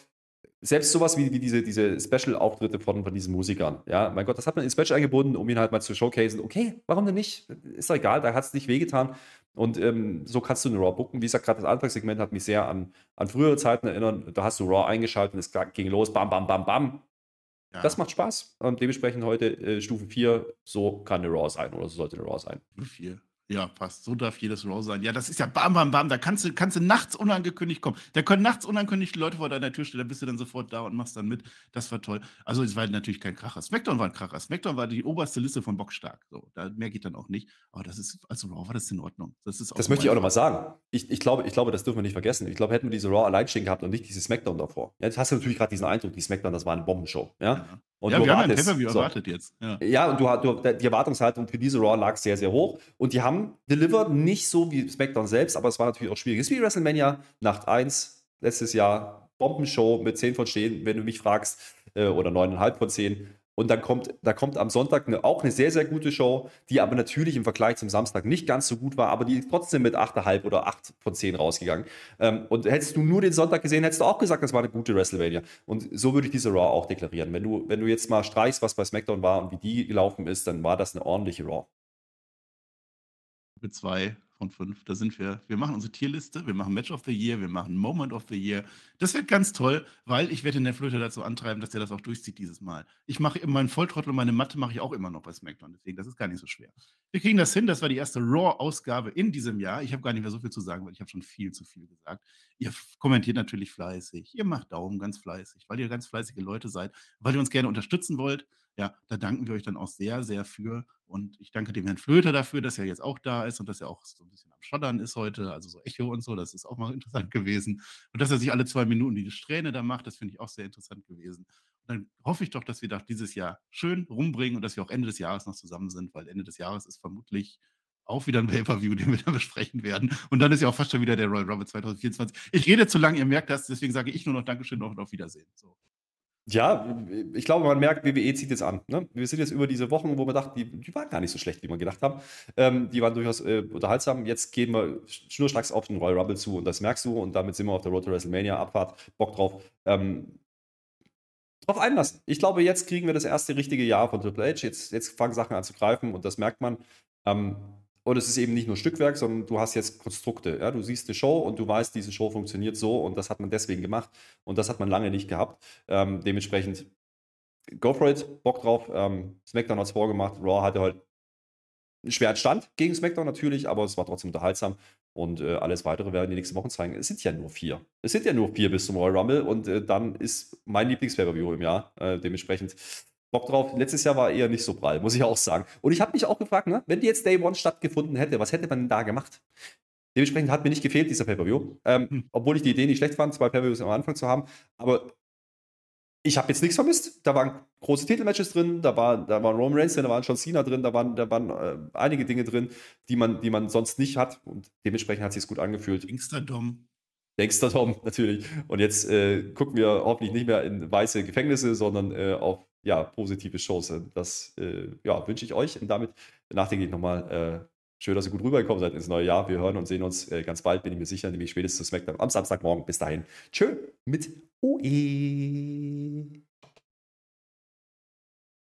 selbst sowas wie, wie diese, diese Special-Auftritte von, von diesen Musikern, ja, mein Gott, das hat man ins Special eingebunden, um ihn halt mal zu showcasen. Okay, warum denn nicht? Ist doch egal, da hat es nicht wehgetan. Und ähm, so kannst du eine Raw booken. Wie gesagt, gerade das Anfangssegment hat mich sehr an, an frühere Zeiten erinnert. Da hast du Raw eingeschaltet und es ging los, bam, bam, bam, bam. Ja. Das macht Spaß. Und dementsprechend heute äh, Stufe 4, so kann eine Raw sein oder so sollte eine Raw sein. Stufe 4. Ja, passt. So darf jedes Raw sein. Ja, das ist ja bam, bam, bam. Da kannst du, kannst du nachts unangekündigt kommen. Da können nachts unangekündigt Leute vor deiner Tür stehen. Da bist du dann sofort da und machst dann mit. Das war toll. Also, es war natürlich kein Kracher. Smackdown war ein Kracher. Smackdown war die oberste Liste von Bockstark. So, da mehr geht dann auch nicht. Aber das ist, also Raw war das in Ordnung. Das, ist das möchte ich auch nochmal sagen. Ich, ich, glaube, ich glaube, das dürfen wir nicht vergessen. Ich glaube, hätten wir diese Raw allein stehen gehabt und nicht diese Smackdown davor. Jetzt hast du natürlich gerade diesen Eindruck, die Smackdown, das war eine Bombenshow. Ja. ja. Und ja, wir haben ein Pay-Per-View so. erwartet jetzt. Ja, ja und du, du, die Erwartungshaltung für diese Raw lag sehr, sehr hoch. Und die haben delivered, nicht so wie SmackDown selbst, aber es war natürlich auch schwierig. Es ist wie WrestleMania Nacht 1 letztes Jahr. Bombenshow mit 10 von 10, wenn du mich fragst, äh, oder 9,5 von 10. Und dann kommt, da kommt am Sonntag eine, auch eine sehr, sehr gute Show, die aber natürlich im Vergleich zum Samstag nicht ganz so gut war, aber die trotzdem mit 8,5 oder 8 von 10 rausgegangen. Ähm, und hättest du nur den Sonntag gesehen, hättest du auch gesagt, das war eine gute WrestleMania. Und so würde ich diese Raw auch deklarieren. Wenn du, wenn du jetzt mal streichst, was bei SmackDown war und wie die gelaufen ist, dann war das eine ordentliche Raw. Mit zwei von fünf. Da sind wir. Wir machen unsere Tierliste, wir machen Match of the Year, wir machen Moment of the Year. Das wird ganz toll, weil ich werde den Flöter dazu antreiben, dass der das auch durchzieht dieses Mal. Ich mache meinen Volltrottel und meine Matte mache ich auch immer noch bei SmackDown, deswegen das ist gar nicht so schwer. Wir kriegen das hin, das war die erste Raw-Ausgabe in diesem Jahr. Ich habe gar nicht mehr so viel zu sagen, weil ich habe schon viel zu viel gesagt. Ihr kommentiert natürlich fleißig, ihr macht Daumen ganz fleißig, weil ihr ganz fleißige Leute seid, weil ihr uns gerne unterstützen wollt ja, da danken wir euch dann auch sehr, sehr für. Und ich danke dem Herrn Flöter dafür, dass er jetzt auch da ist und dass er auch so ein bisschen am Schottern ist heute, also so Echo und so, das ist auch mal interessant gewesen. Und dass er sich alle zwei Minuten die Strähne da macht, das finde ich auch sehr interessant gewesen. Und dann hoffe ich doch, dass wir das dieses Jahr schön rumbringen und dass wir auch Ende des Jahres noch zusammen sind, weil Ende des Jahres ist vermutlich auch wieder ein Pay-Per-View, den wir dann besprechen werden. Und dann ist ja auch fast schon wieder der Royal Rumble 2024. Ich rede zu lange, ihr merkt das, deswegen sage ich nur noch Dankeschön und auf Wiedersehen. So. Ja, ich glaube, man merkt, WWE zieht jetzt an. Ne? Wir sind jetzt über diese Wochen, wo man dachte, die, die waren gar nicht so schlecht, wie man gedacht haben. Ähm, die waren durchaus äh, unterhaltsam. Jetzt gehen wir schnurstracks auf den Royal Rumble zu und das merkst du und damit sind wir auf der Road to WrestleMania. Abfahrt, Bock drauf. Ähm, drauf einlassen. Ich glaube, jetzt kriegen wir das erste richtige Jahr von Triple H. Jetzt, jetzt fangen Sachen an zu greifen und das merkt man. Ähm, und es ist eben nicht nur Stückwerk, sondern du hast jetzt Konstrukte. Ja? Du siehst eine Show und du weißt, diese Show funktioniert so und das hat man deswegen gemacht. Und das hat man lange nicht gehabt. Ähm, dementsprechend, go for it, Bock drauf. Ähm, SmackDown hat es vorgemacht. Raw hatte halt einen schweren Stand gegen SmackDown natürlich, aber es war trotzdem unterhaltsam. Und äh, alles weitere werden die nächsten Wochen zeigen. Es sind ja nur vier. Es sind ja nur vier bis zum Royal Rumble und äh, dann ist mein Lieblings-Pay-Per-View im Jahr. Äh, dementsprechend Bock drauf. Letztes Jahr war eher nicht so prall, muss ich auch sagen. Und ich habe mich auch gefragt, ne, wenn jetzt Day One stattgefunden hätte, was hätte man denn da gemacht? Dementsprechend hat mir nicht gefehlt, dieser Pay-Per-View. Ähm, hm. Obwohl ich die Idee nicht schlecht fand, zwei Pay-Per-Views am Anfang zu haben. Aber ich habe jetzt nichts vermisst. Da waren große Titelmatches drin, da war, da waren Roman Reigns drin, da waren John Cena drin, da waren, da waren äh, einige Dinge drin, die man, die man sonst nicht hat. Und dementsprechend hat es sich gut angefühlt. Dom. Dexter Dom, natürlich. Und jetzt äh, gucken wir hoffentlich nicht mehr in weiße Gefängnisse, sondern äh, auf ja, positive Shows. Das äh, ja, wünsche ich euch. Und damit nachdenke ich nochmal Schön, dass ihr gut rübergekommen seid ins neue Jahr. Wir hören und sehen uns äh, ganz bald, bin ich mir sicher, nämlich spätestens zu SmackDown am Samstagmorgen. Bis dahin. Tschö mit OE.